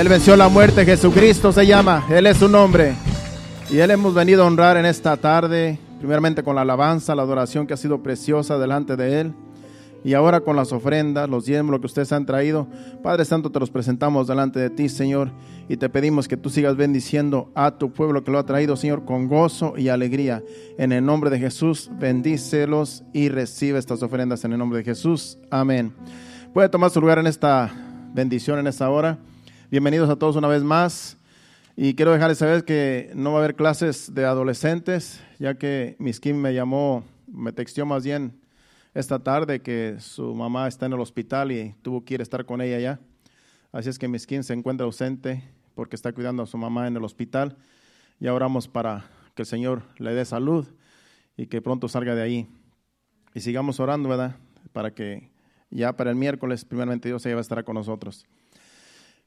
Él venció la muerte, Jesucristo se llama, Él es su nombre. Y Él hemos venido a honrar en esta tarde, primeramente con la alabanza, la adoración que ha sido preciosa delante de Él. Y ahora con las ofrendas, los diezmos, lo que ustedes han traído, Padre Santo, te los presentamos delante de ti, Señor, y te pedimos que tú sigas bendiciendo a tu pueblo que lo ha traído, Señor, con gozo y alegría. En el nombre de Jesús, bendícelos y recibe estas ofrendas en el nombre de Jesús. Amén. Puede tomar su lugar en esta bendición, en esta hora. Bienvenidos a todos una vez más. Y quiero dejarles saber que no va a haber clases de adolescentes, ya que Miskin me llamó, me texteó más bien esta tarde que su mamá está en el hospital y tuvo que ir a estar con ella ya. Así es que Miskin se encuentra ausente porque está cuidando a su mamá en el hospital. Y oramos para que el Señor le dé salud y que pronto salga de ahí. Y sigamos orando, ¿verdad? Para que ya para el miércoles, primeramente Dios se va a estar con nosotros.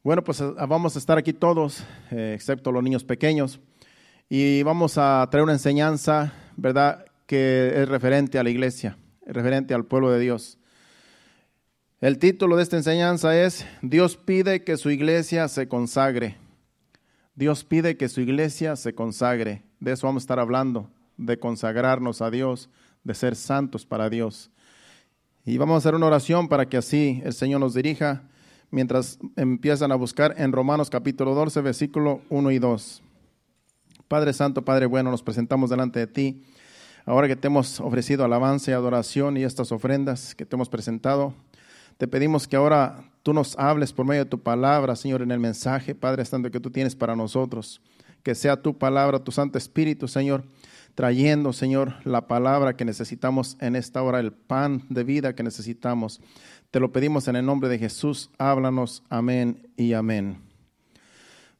Bueno, pues ah, vamos a estar aquí todos, eh, excepto los niños pequeños, y vamos a traer una enseñanza, ¿verdad?, que es referente a la iglesia referente al pueblo de Dios. El título de esta enseñanza es Dios pide que su iglesia se consagre. Dios pide que su iglesia se consagre. De eso vamos a estar hablando, de consagrarnos a Dios, de ser santos para Dios. Y vamos a hacer una oración para que así el Señor nos dirija mientras empiezan a buscar en Romanos capítulo 12, versículo 1 y 2. Padre Santo, Padre bueno, nos presentamos delante de ti Ahora que te hemos ofrecido alabanza y adoración y estas ofrendas que te hemos presentado, te pedimos que ahora tú nos hables por medio de tu palabra, Señor, en el mensaje, Padre Santo, que tú tienes para nosotros. Que sea tu palabra, tu Santo Espíritu, Señor, trayendo, Señor, la palabra que necesitamos en esta hora, el pan de vida que necesitamos. Te lo pedimos en el nombre de Jesús. Háblanos. Amén y amén.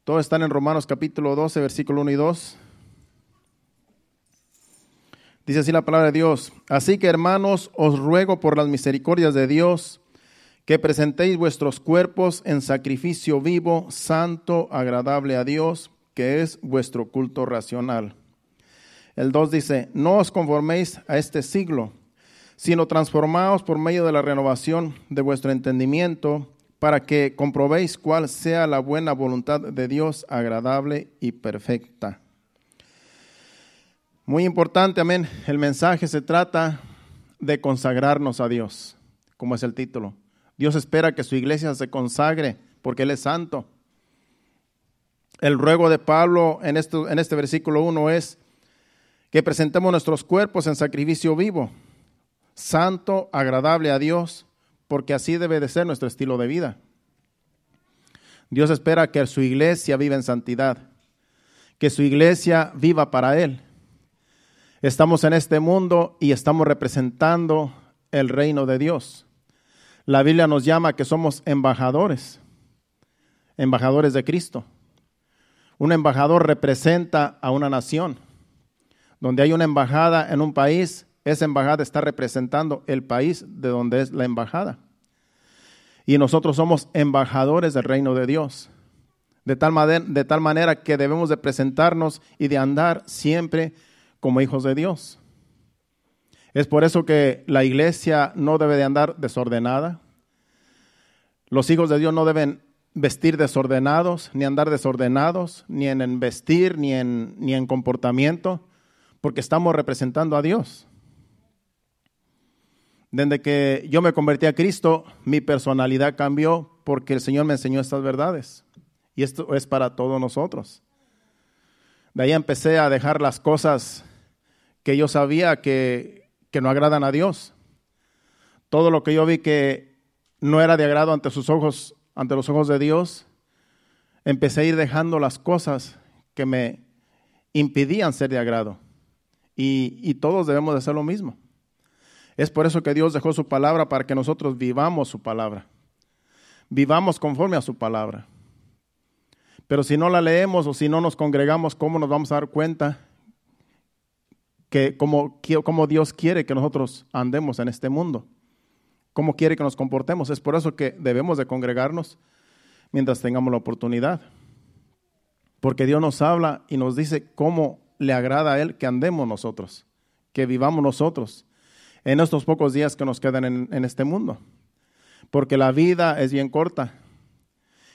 Todos están en Romanos capítulo 12, versículo 1 y 2. Dice así la palabra de Dios. Así que hermanos, os ruego por las misericordias de Dios que presentéis vuestros cuerpos en sacrificio vivo, santo, agradable a Dios, que es vuestro culto racional. El 2 dice, no os conforméis a este siglo, sino transformaos por medio de la renovación de vuestro entendimiento, para que comprobéis cuál sea la buena voluntad de Dios, agradable y perfecta. Muy importante, amén. El mensaje se trata de consagrarnos a Dios, como es el título. Dios espera que su iglesia se consagre porque Él es santo. El ruego de Pablo en, esto, en este versículo 1 es que presentemos nuestros cuerpos en sacrificio vivo, santo, agradable a Dios, porque así debe de ser nuestro estilo de vida. Dios espera que su iglesia viva en santidad, que su iglesia viva para Él. Estamos en este mundo y estamos representando el reino de Dios. La Biblia nos llama que somos embajadores, embajadores de Cristo. Un embajador representa a una nación. Donde hay una embajada en un país, esa embajada está representando el país de donde es la embajada. Y nosotros somos embajadores del reino de Dios. De tal, manera que debemos de presentarnos y de andar siempre como hijos de Dios. Es por eso que la iglesia no debe de andar desordenada. Los hijos de Dios no deben vestir desordenados, ni andar desordenados, ni en vestir, ni en, ni en comportamiento, porque estamos representando a Dios. Desde que yo me convertí a Cristo, mi personalidad cambió porque el Señor me enseñó estas verdades. Y esto es para todos nosotros. De ahí empecé a dejar las cosas que yo sabía que, que no agradan a Dios. Todo lo que yo vi que no era de agrado ante sus ojos, ante los ojos de Dios, empecé a ir dejando las cosas que me impidían ser de agrado. Y, todos debemos de hacer lo mismo. Es por eso que Dios dejó su palabra para que nosotros vivamos su palabra. Vivamos conforme a su palabra. Pero si no la leemos o si no nos congregamos, ¿cómo nos vamos a dar cuenta que como Dios quiere que nosotros andemos en este mundo, cómo quiere que nos comportemos. Es por eso que debemos de congregarnos mientras tengamos la oportunidad. Porque Dios nos habla y nos dice cómo le agrada a Él que andemos nosotros, que vivamos nosotros en estos pocos días que nos quedan en, en este mundo. Porque la vida es bien corta.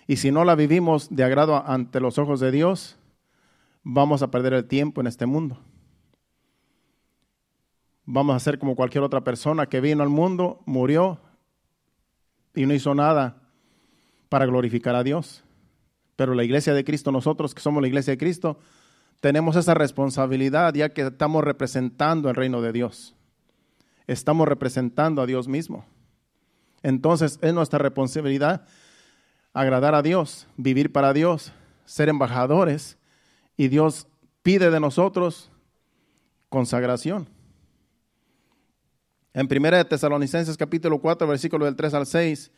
Y si no la vivimos de agrado ante los ojos de Dios, vamos a perder el tiempo en este mundo. Vamos a ser como cualquier otra persona que vino al mundo, murió y no hizo nada para glorificar a Dios. Pero la iglesia de Cristo, nosotros que somos la iglesia de Cristo, tenemos esa responsabilidad ya que estamos representando el reino de Dios. Estamos representando a Dios mismo. Entonces es nuestra responsabilidad agradar a Dios, vivir para Dios, ser embajadores y Dios pide de nosotros consagración. En 1 Tesalonicenses capítulo 4, versículo del 3 al 6,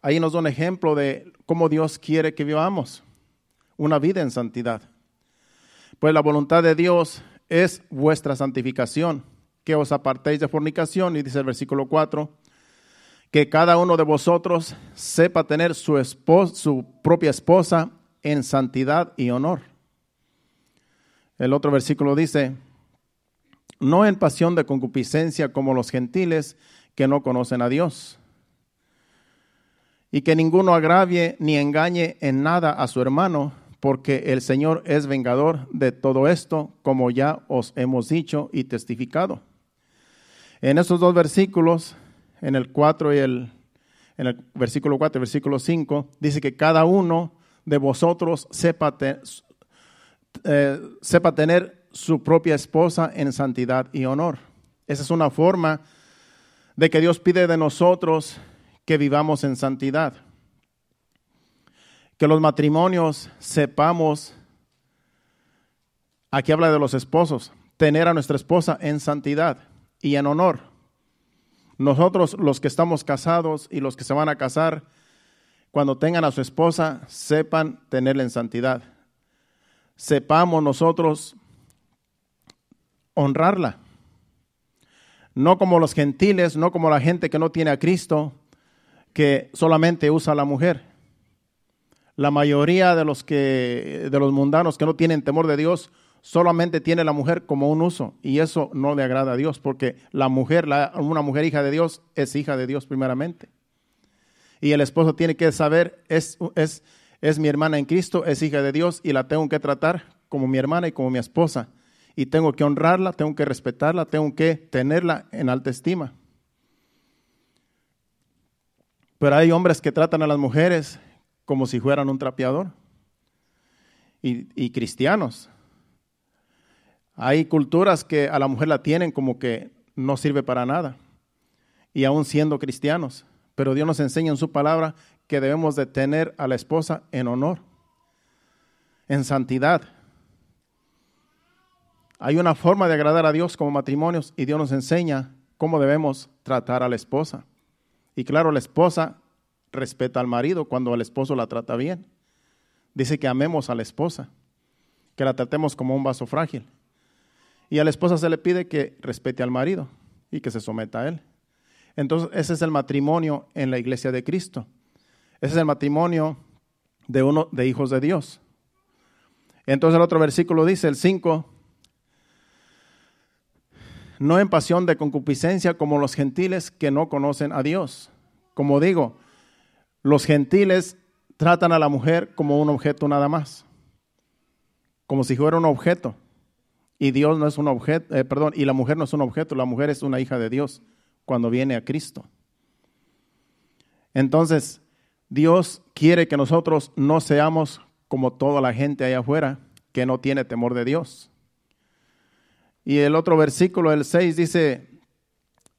ahí nos da un ejemplo de cómo Dios quiere que vivamos una vida en santidad. Pues la voluntad de Dios es vuestra santificación, que os apartéis de fornicación, y dice el versículo 4, que cada uno de vosotros sepa tener su, su propia esposa en santidad y honor. El otro versículo dice, no en pasión de concupiscencia como los gentiles que no conocen a Dios. Y que ninguno agravie ni engañe en nada a su hermano, porque el Señor es vengador de todo esto, como ya os hemos dicho y testificado. En esos dos versículos en el 4 y el, en el versículo 4 y versículo 5, dice que cada uno de vosotros eh, sepa tener su propia esposa en santidad y honor. Esa es una forma de que Dios pide de nosotros que vivamos en santidad. Que los matrimonios sepamos, aquí habla de los esposos, tener a nuestra esposa en santidad y en honor. Nosotros los que estamos casados y los que se van a casar, cuando tengan a su esposa, sepan tenerla en santidad. Sepamos nosotros honrarla. No como los gentiles, no como la gente que no tiene a Cristo, que solamente usa a la mujer. La mayoría de los que de los mundanos que no tienen temor de Dios solamente tiene la mujer como un uso y eso no le agrada a Dios porque la mujer, una mujer hija de Dios es hija de Dios primeramente. Y el esposo tiene que saber, es, es, es mi hermana en Cristo, es hija de Dios y la tengo que tratar como mi hermana y como mi esposa. Y tengo que honrarla, tengo que respetarla, tengo que tenerla en alta estima. Pero hay hombres que tratan a las mujeres como si fueran un trapeador. Y, cristianos hay culturas que a la mujer la tienen como que no sirve para nada, y aún siendo cristianos. Pero Dios nos enseña en su palabra que debemos de tener a la esposa en honor, en santidad. Hay una forma de agradar a Dios como matrimonios y Dios nos enseña cómo debemos tratar a la esposa. Y claro, la esposa respeta al marido cuando el esposo la trata bien. Dice que amemos a la esposa, que la tratemos como un vaso frágil. Y a la esposa se le pide que respete al marido y que se someta a él. Entonces, ese es el matrimonio en la iglesia de Cristo. Ese es el matrimonio de uno de hijos de Dios. Entonces el otro versículo dice, el 5, no en pasión de concupiscencia como los gentiles que no conocen a Dios. Como digo, los gentiles tratan a la mujer como un objeto nada más, como si fuera un objeto. Y Dios no es un objeto, eh, perdón, y la mujer no es un objeto, la mujer es una hija de Dios cuando viene a Cristo. Entonces, Dios quiere que nosotros no seamos como toda la gente allá afuera que no tiene temor de Dios. Y el otro versículo, el 6, dice,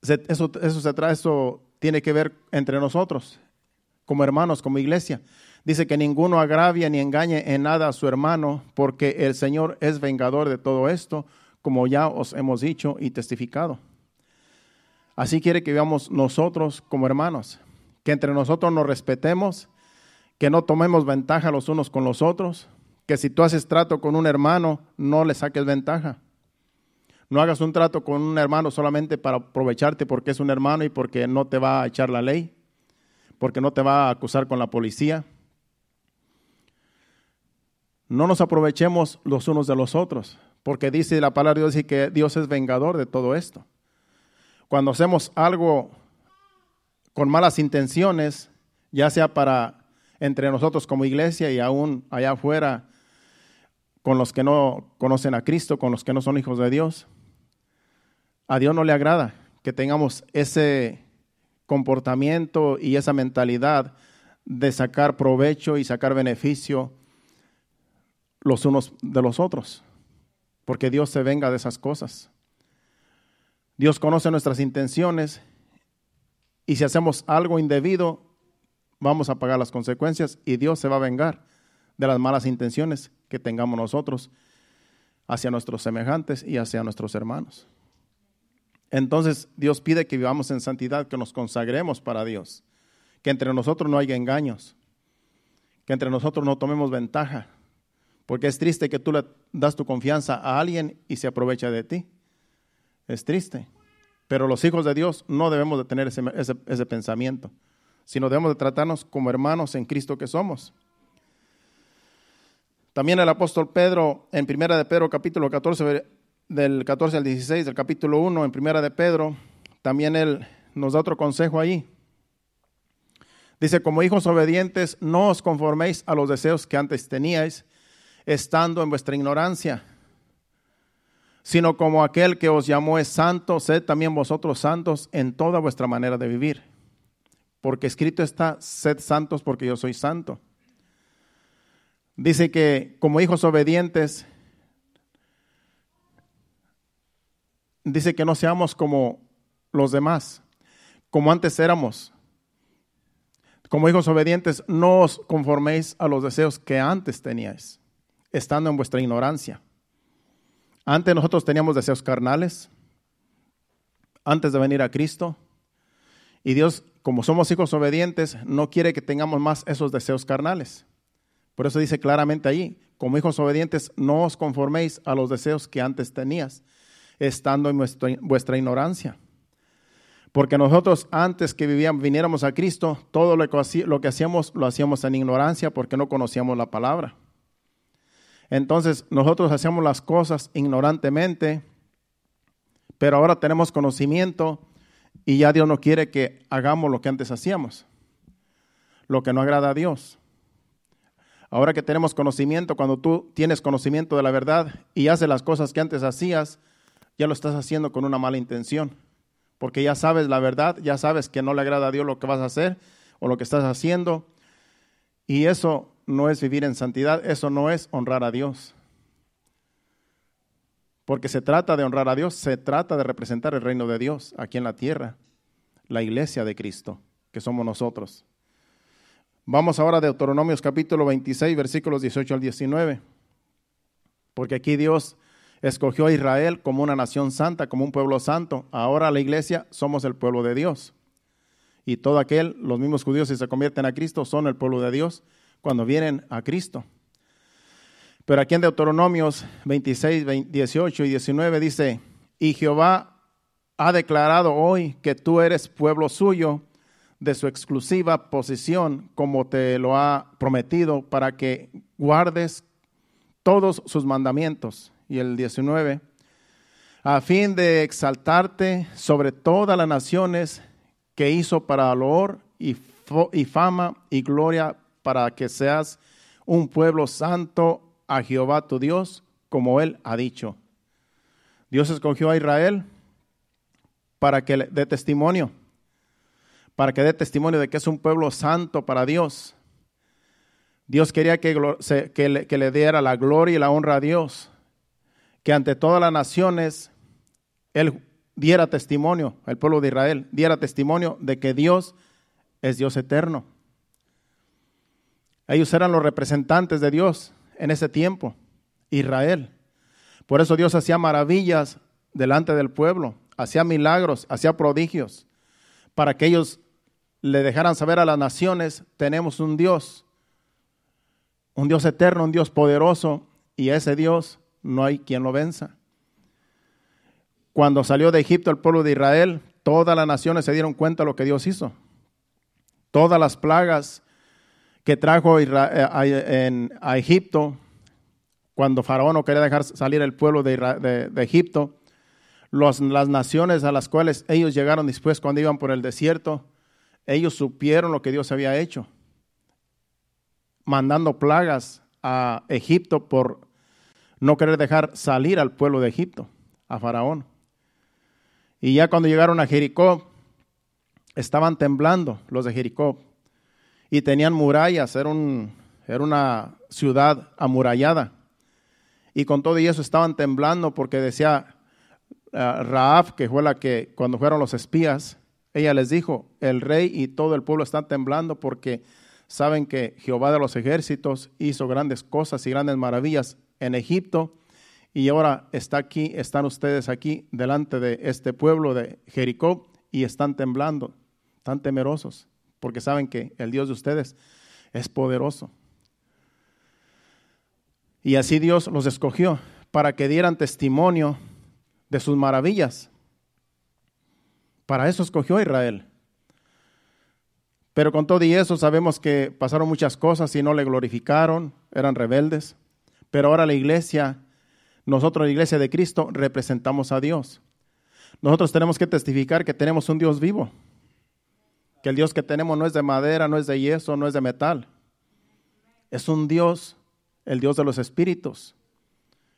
eso, eso se trae, eso tiene que ver entre nosotros, como hermanos, como iglesia. Dice que ninguno agravie ni engañe en nada a su hermano, porque el Señor es vengador de todo esto, como ya os hemos dicho y testificado. Así quiere que veamos nosotros como hermanos, que entre nosotros nos respetemos, que no tomemos ventaja los unos con los otros, que si tú haces trato con un hermano, no le saques ventaja. No hagas un trato con un hermano solamente para aprovecharte porque es un hermano y porque no te va a echar la ley, porque no te va a acusar con la policía no nos aprovechemos los unos de los otros, porque dice la palabra de Dios que Dios es vengador de todo esto. Cuando hacemos algo con malas intenciones, ya sea para entre nosotros como iglesia y aún allá afuera con los que no conocen a Cristo, con los que no son hijos de Dios. A Dios no le agrada que tengamos ese comportamiento y esa mentalidad de sacar provecho y sacar beneficio los unos de los otros, porque Dios se venga de esas cosas. Dios conoce nuestras intenciones y si hacemos algo indebido, vamos a pagar las consecuencias y Dios se va a vengar de las malas intenciones que tengamos nosotros hacia nuestros semejantes y hacia nuestros hermanos. Entonces Dios pide que vivamos en santidad, que nos consagremos para Dios, que entre nosotros no haya engaños, que entre nosotros no tomemos ventaja, porque es triste que tú le das tu confianza a alguien y se aprovecha de ti. Es triste. Pero los hijos de Dios no debemos de tener ese, ese pensamiento, sino debemos de tratarnos como hermanos en Cristo que somos. También el apóstol Pedro, en Primera de Pedro capítulo 14, del 14 al 16, del capítulo 1, en Primera de Pedro, también él nos da otro consejo ahí. Dice, como hijos obedientes, no os conforméis a los deseos que antes teníais, estando en vuestra ignorancia, sino como aquel que os llamó es santo, sed también vosotros santos en toda vuestra manera de vivir. Porque escrito está, sed santos porque yo soy santo. Dice que como hijos obedientes, dice que no seamos como los demás, como antes éramos. Como hijos obedientes, no os conforméis a los deseos que antes teníais, estando en vuestra ignorancia. Antes nosotros teníamos deseos carnales, antes de venir a Cristo. Y Dios, como somos hijos obedientes, no quiere que tengamos más esos deseos carnales. Por eso dice claramente ahí, como hijos obedientes, no os conforméis a los deseos que antes tenías, estando en vuestra, ignorancia. Porque nosotros antes que vivíamos, viniéramos a Cristo, todo lo que, lo que hacíamos lo hacíamos en ignorancia porque no conocíamos la palabra. Entonces nosotros hacíamos las cosas ignorantemente, pero ahora tenemos conocimiento y ya Dios no quiere que hagamos lo que antes hacíamos, lo que no agrada a Dios. Ahora que tenemos conocimiento, cuando tú tienes conocimiento de la verdad y haces las cosas que antes hacías, ya lo estás haciendo con una mala intención. Porque ya sabes la verdad, ya sabes que no le agrada a Dios lo que vas a hacer o lo que estás haciendo. Y eso no es vivir en santidad, eso no es honrar a Dios. Porque se trata de honrar a Dios, se trata de representar el reino de Dios aquí en la tierra, la iglesia de Cristo, que somos nosotros. Vamos ahora a Deuteronomios capítulo 26, versículos 18 al 19. Porque aquí Dios escogió a Israel como una nación santa, como un pueblo santo. Ahora la iglesia somos el pueblo de Dios. Y todo aquel, los mismos judíos si se convierten a Cristo, son el pueblo de Dios cuando vienen a Cristo. Pero aquí en Deuteronomios 26, 18 y 19 dice, y Jehová ha declarado hoy que tú eres pueblo suyo de su exclusiva posición, como te lo ha prometido, para que guardes todos sus mandamientos. Y el 19, a fin de exaltarte sobre todas las naciones que hizo para loor y, fama y gloria, para que seas un pueblo santo a Jehová tu Dios, como él ha dicho. Dios escogió a Israel para que dé testimonio para que dé testimonio de que es un pueblo santo para Dios. Dios quería que, le, diera la gloria y la honra a Dios, que ante todas las naciones Él diera testimonio, el pueblo de Israel diera testimonio de que Dios es Dios eterno. Ellos eran los representantes de Dios en ese tiempo, Israel. Por eso Dios hacía maravillas delante del pueblo, hacía milagros, hacía prodigios, para que ellos le dejaran saber a las naciones, tenemos un Dios, un Dios eterno, un Dios poderoso, y ese Dios no hay quien lo venza. Cuando salió de Egipto el pueblo de Israel, todas las naciones se dieron cuenta de lo que Dios hizo. Todas las plagas que trajo eh, a Egipto, cuando Faraón no quería dejar salir el pueblo de, Egipto, las naciones a las cuales ellos llegaron después cuando iban por el desierto, ellos supieron lo que Dios había hecho. mandando plagas a Egipto por no querer dejar salir al pueblo de Egipto, a Faraón. Y ya cuando llegaron a Jericó, estaban temblando los de Jericó y tenían murallas, era, un, era una ciudad amurallada. Y con todo y eso estaban temblando porque decía uh, que fue la que cuando fueron los espías, ella les dijo, el rey y todo el pueblo están temblando porque saben que Jehová de los ejércitos hizo grandes cosas y grandes maravillas en Egipto y ahora está aquí, están ustedes aquí delante de este pueblo de Jericó y están temblando, están temerosos porque saben que el Dios de ustedes es poderoso. Y así Dios los escogió para que dieran testimonio de sus maravillas. Para eso escogió a Israel. Pero con todo y eso sabemos que pasaron muchas cosas y no le glorificaron, eran rebeldes. Pero ahora la iglesia, nosotros la iglesia de Cristo, representamos a Dios. Nosotros tenemos que testificar que tenemos un Dios vivo que el Dios que tenemos no es de madera, no es de yeso, no es de metal. Es un Dios, el Dios de los espíritus.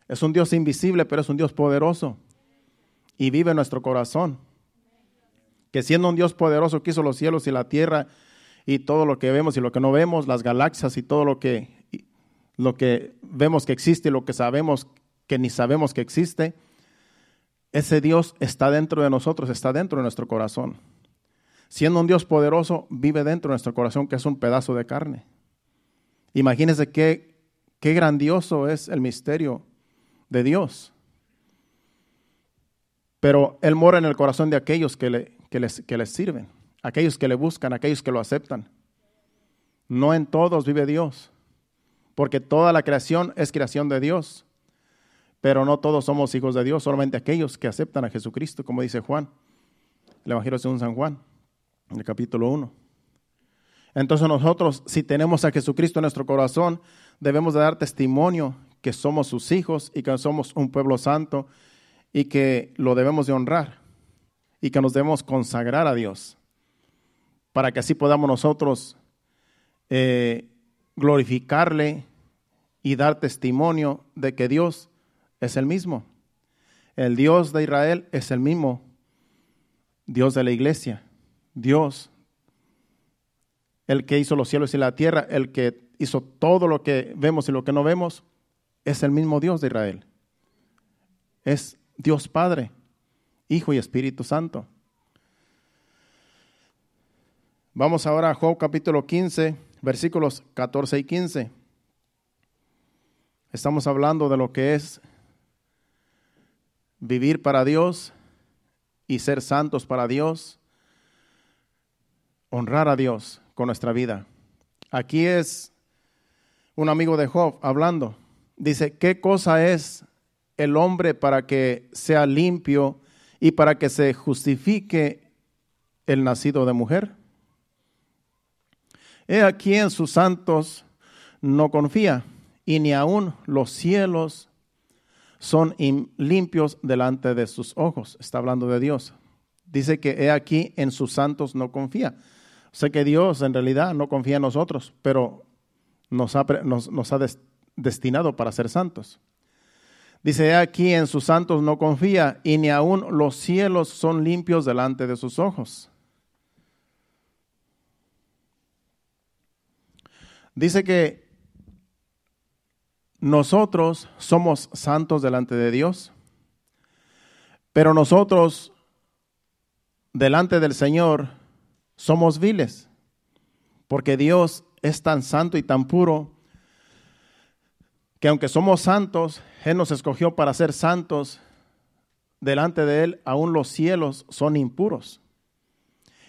Es un Dios invisible, pero es un Dios poderoso. Y vive en nuestro corazón. Que siendo un Dios poderoso que hizo los cielos y la tierra y todo lo que vemos y lo que no vemos, las galaxias y todo lo que, lo que vemos que existe y lo que sabemos que ni sabemos que existe, ese Dios está dentro de nosotros, está dentro de nuestro corazón siendo un Dios poderoso, vive dentro de nuestro corazón, que es un pedazo de carne. Imagínense qué, qué grandioso es el misterio de Dios. Pero Él mora en el corazón de aquellos que, le, les, que les sirven, aquellos que le buscan, aquellos que lo aceptan. No en todos vive Dios, porque toda la creación es creación de Dios, pero no todos somos hijos de Dios, solamente aquellos que aceptan a Jesucristo, como dice Juan, el Evangelio según San Juan en el capítulo 1. Entonces nosotros, si tenemos a Jesucristo en nuestro corazón, debemos de dar testimonio que somos sus hijos y que somos un pueblo santo y que lo debemos de honrar y que nos debemos consagrar a Dios para que así podamos nosotros eh, glorificarle y dar testimonio de que Dios es el mismo. El Dios de Israel es el mismo Dios de la iglesia. Dios, el que hizo los cielos y la tierra, el que hizo todo lo que vemos y lo que no vemos, es el mismo Dios de Israel. Es Dios Padre, Hijo y Espíritu Santo. Vamos ahora a Job capítulo 15, versículos 14 y 15. Estamos hablando de lo que es vivir para Dios y ser santos para Dios honrar a Dios con nuestra vida. Aquí es un amigo de Job hablando. Dice, ¿qué cosa es el hombre para que sea limpio y para que se justifique el nacido de mujer? He aquí en sus santos no confía, y ni aun los cielos son limpios delante de sus ojos. Está hablando de Dios. Dice que he aquí en sus santos no confía. Sé que Dios en realidad no confía en nosotros, pero nos ha, destinado para ser santos. Dice, aquí en sus santos no confía y ni aun los cielos son limpios delante de sus ojos. Dice que nosotros somos santos delante de Dios, pero nosotros delante del Señor somos viles, porque Dios es tan santo y tan puro que aunque somos santos, Él nos escogió para ser santos, delante de Él aún los cielos son impuros.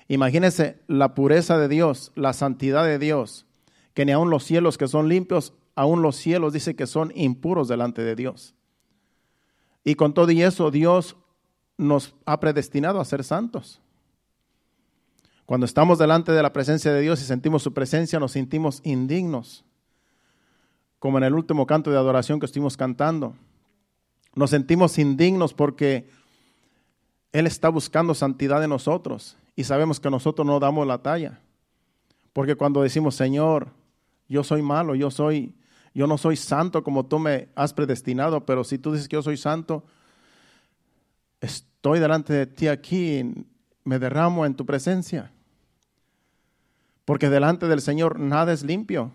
Imagínense la pureza de Dios, la santidad de Dios, que ni aún los cielos que son limpios, aún los cielos dice que son impuros delante de Dios. Y con todo y eso, Dios nos ha predestinado a ser santos. Cuando estamos delante de la presencia de Dios y sentimos su presencia, nos sentimos indignos, como en el último canto de adoración que estuvimos cantando. Nos sentimos indignos porque Él está buscando santidad de nosotros y sabemos que nosotros no damos la talla. Porque cuando decimos, Señor, yo soy malo, yo soy, yo no soy santo como tú me has predestinado, pero si tú dices que yo soy santo, estoy delante de ti aquí, me derramo en tu presencia. Porque delante del Señor nada es limpio,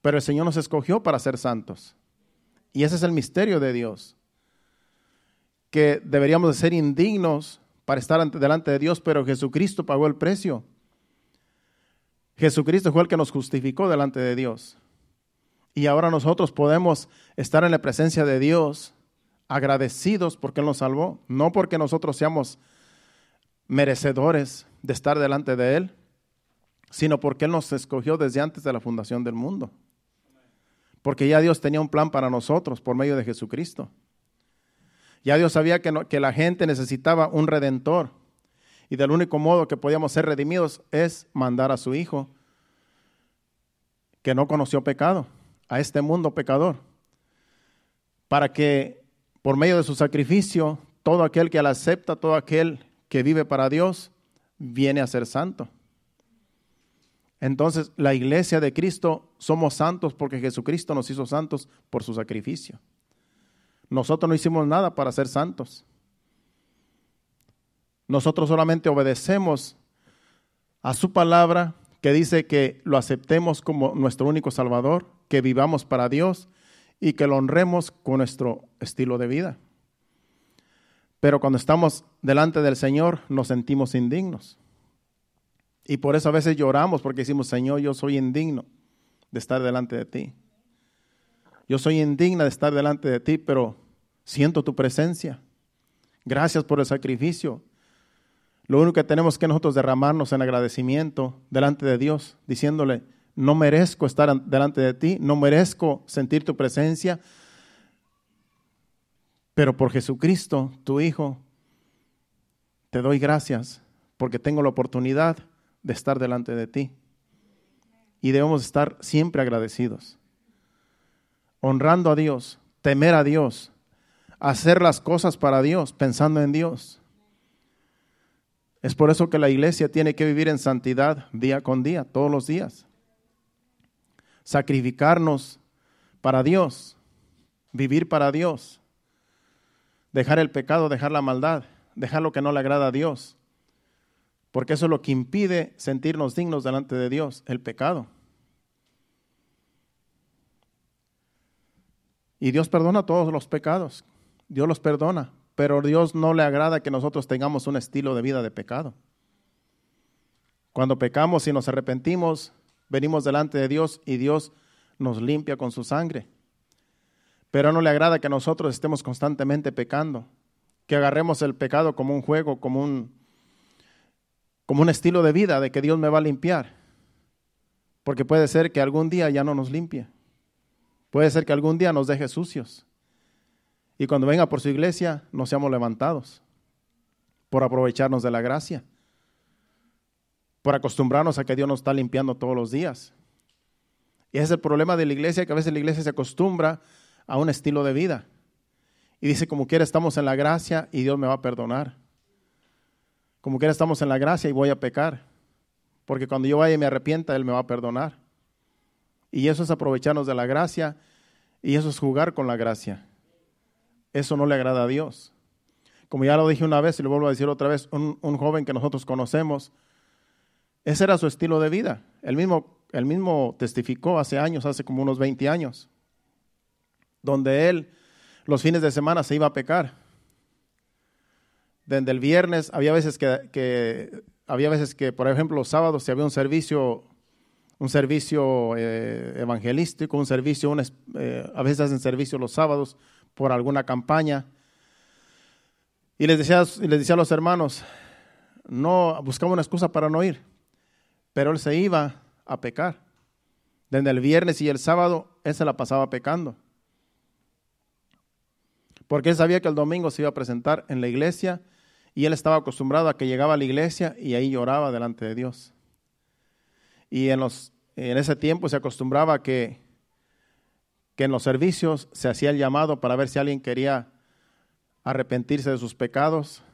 pero el Señor nos escogió para ser santos. Y ese es el misterio de Dios, que deberíamos de ser indignos para estar delante de Dios, pero Jesucristo pagó el precio. Jesucristo fue el que nos justificó delante de Dios. Y ahora nosotros podemos estar en la presencia de Dios agradecidos porque Él nos salvó, no porque nosotros seamos merecedores de estar delante de Él, sino porque Él nos escogió desde antes de la fundación del mundo. Porque ya Dios tenía un plan para nosotros por medio de Jesucristo. Ya Dios sabía que, que la gente necesitaba un redentor. Y del único modo que podíamos ser redimidos es mandar a su Hijo, que no conoció pecado, a este mundo pecador, para que por medio de su sacrificio, todo aquel que la acepta, todo aquel que vive para Dios, viene a ser santo. Entonces, la iglesia de Cristo somos santos porque Jesucristo nos hizo santos por su sacrificio. Nosotros no hicimos nada para ser santos. Nosotros solamente obedecemos a su palabra que dice que lo aceptemos como nuestro único Salvador, que vivamos para Dios y que lo honremos con nuestro estilo de vida. Pero cuando estamos delante del Señor nos sentimos indignos. Y por eso a veces lloramos porque decimos, Señor, yo soy indigno de estar delante de ti. Yo soy indigna de estar delante de ti, pero siento tu presencia. Gracias por el sacrificio. Lo único que tenemos que nosotros derramarnos en agradecimiento delante de Dios, diciéndole, no merezco estar delante de ti, no merezco sentir tu presencia, pero por Jesucristo, tu Hijo, te doy gracias porque tengo la oportunidad de estar delante de ti. Y debemos estar siempre agradecidos, honrando a Dios, temer a Dios, hacer las cosas para Dios, pensando en Dios. Es por eso que la iglesia tiene que vivir en santidad día con día, todos los días. Sacrificarnos para Dios, vivir para Dios, dejar el pecado, dejar la maldad, dejar lo que no le agrada a Dios porque eso es lo que impide sentirnos dignos delante de Dios, el pecado. Y Dios perdona todos los pecados, Dios los perdona, pero Dios no le agrada que nosotros tengamos un estilo de vida de pecado. Cuando pecamos y nos arrepentimos, venimos delante de Dios y Dios nos limpia con su sangre. Pero no le agrada que nosotros estemos constantemente pecando, que agarremos el pecado como un juego, como un, como un estilo de vida de que Dios me va a limpiar. Porque puede ser que algún día ya no nos limpie. Puede ser que algún día nos deje sucios. Y cuando venga por su iglesia, no seamos levantados por aprovecharnos de la gracia, por acostumbrarnos a que Dios nos está limpiando todos los días. Y ese es el problema de la iglesia, que a veces la iglesia se acostumbra a un estilo de vida. Y dice, como quiera, estamos en la gracia y Dios me va a perdonar. Como quiera estamos en la gracia y voy a pecar. Porque cuando yo vaya y me arrepienta, Él me va a perdonar. Y eso es aprovecharnos de la gracia y eso es jugar con la gracia. Eso no le agrada a Dios. Como ya lo dije una vez y lo vuelvo a decir otra vez, un, joven que nosotros conocemos, ese era su estilo de vida. Él mismo, él mismo testificó hace años, hace como unos 20 años, donde él los fines de semana se iba a pecar desde el viernes, había veces que, había veces que, por ejemplo, los sábados, si había un servicio, un servicio eh, evangelístico, un servicio, eh, a veces hacen servicio los sábados por alguna campaña. Y les decía, les decía a los hermanos, no buscaba una excusa para no ir, pero él se iba a pecar. Desde el viernes y el sábado, él se la pasaba pecando. Porque él sabía que el domingo se iba a presentar en la iglesia y él estaba acostumbrado a que llegaba a la iglesia y ahí lloraba delante de Dios. Y en, los, en ese tiempo se acostumbraba que, que en los servicios se hacía el llamado para ver si alguien quería arrepentirse de sus pecados,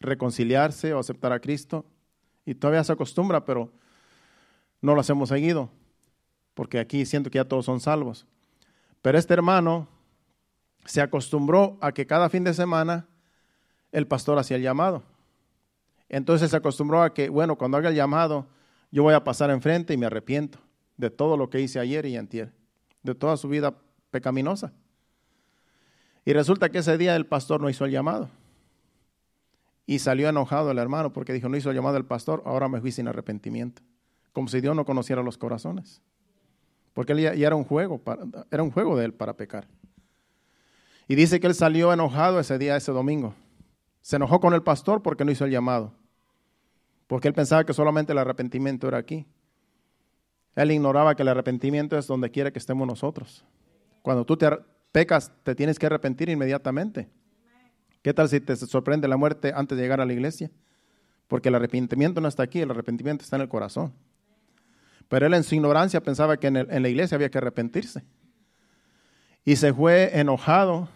reconciliarse o aceptar a Cristo. Y todavía se acostumbra, pero no lo hemos seguido. porque aquí siento que ya todos son salvos. Pero este hermano se acostumbró a que cada fin de semana el pastor hacía el llamado. Entonces se acostumbró a que, bueno, cuando haga el llamado, yo voy a pasar enfrente y me arrepiento de todo lo que hice ayer y antier, de toda su vida pecaminosa. Y resulta que ese día el pastor no hizo el llamado. Y salió enojado el hermano porque dijo, no hizo el llamado el pastor, ahora me fui sin arrepentimiento. Como si Dios no conociera los corazones. Porque él ya, era un juego, era un juego de él para pecar. Y dice que él salió enojado ese día, ese domingo. Se enojó con el pastor porque no hizo el llamado. Porque él pensaba que solamente el arrepentimiento era aquí. Él ignoraba que el arrepentimiento es donde quiera que estemos nosotros. Cuando tú te pecas, te tienes que arrepentir inmediatamente. ¿Qué tal si te sorprende la muerte antes de llegar a la iglesia? Porque el arrepentimiento no está aquí, el arrepentimiento está en el corazón. Pero él en su ignorancia pensaba que en, la iglesia había que arrepentirse. Y se fue enojado.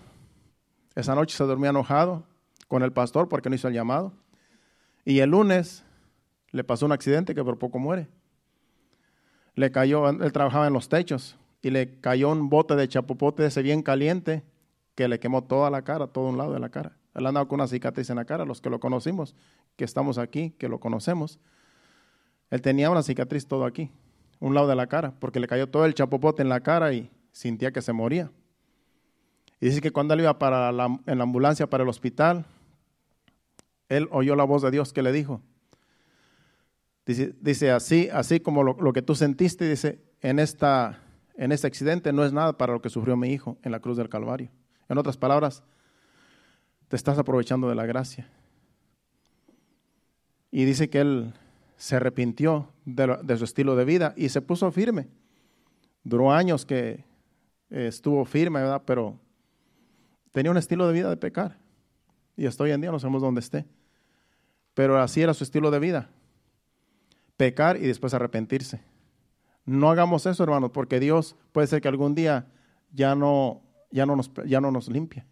Esa noche se dormía enojado con el pastor porque no hizo el llamado. Y el lunes le pasó un accidente que por poco muere. Le cayó, él trabajaba en los techos y le cayó un bote de chapopote ese bien caliente que le quemó toda la cara, todo un lado de la cara. Él andaba con una cicatriz en la cara, los que lo conocimos, que estamos aquí, que lo conocemos. Él tenía una cicatriz todo aquí, un lado de la cara, porque le cayó todo el chapopote en la cara y sentía que se moría. Y dice que cuando él iba para en la ambulancia para el hospital, él oyó la voz de Dios que le dijo. Dice, dice así, así como lo, lo, que tú sentiste, dice, en, esta, en este accidente no es nada para lo que sufrió mi hijo en la cruz del Calvario. En otras palabras, te estás aprovechando de la gracia. Y dice que él se arrepintió de, su estilo de vida y se puso firme. Duró años que estuvo firme, ¿verdad? Pero tenía un estilo de vida de pecar. Y hasta hoy en día no sabemos dónde esté. Pero así era su estilo de vida. Pecar y después arrepentirse. No hagamos eso, hermanos, porque Dios puede ser que algún día ya no ya no nos, ya no nos limpia.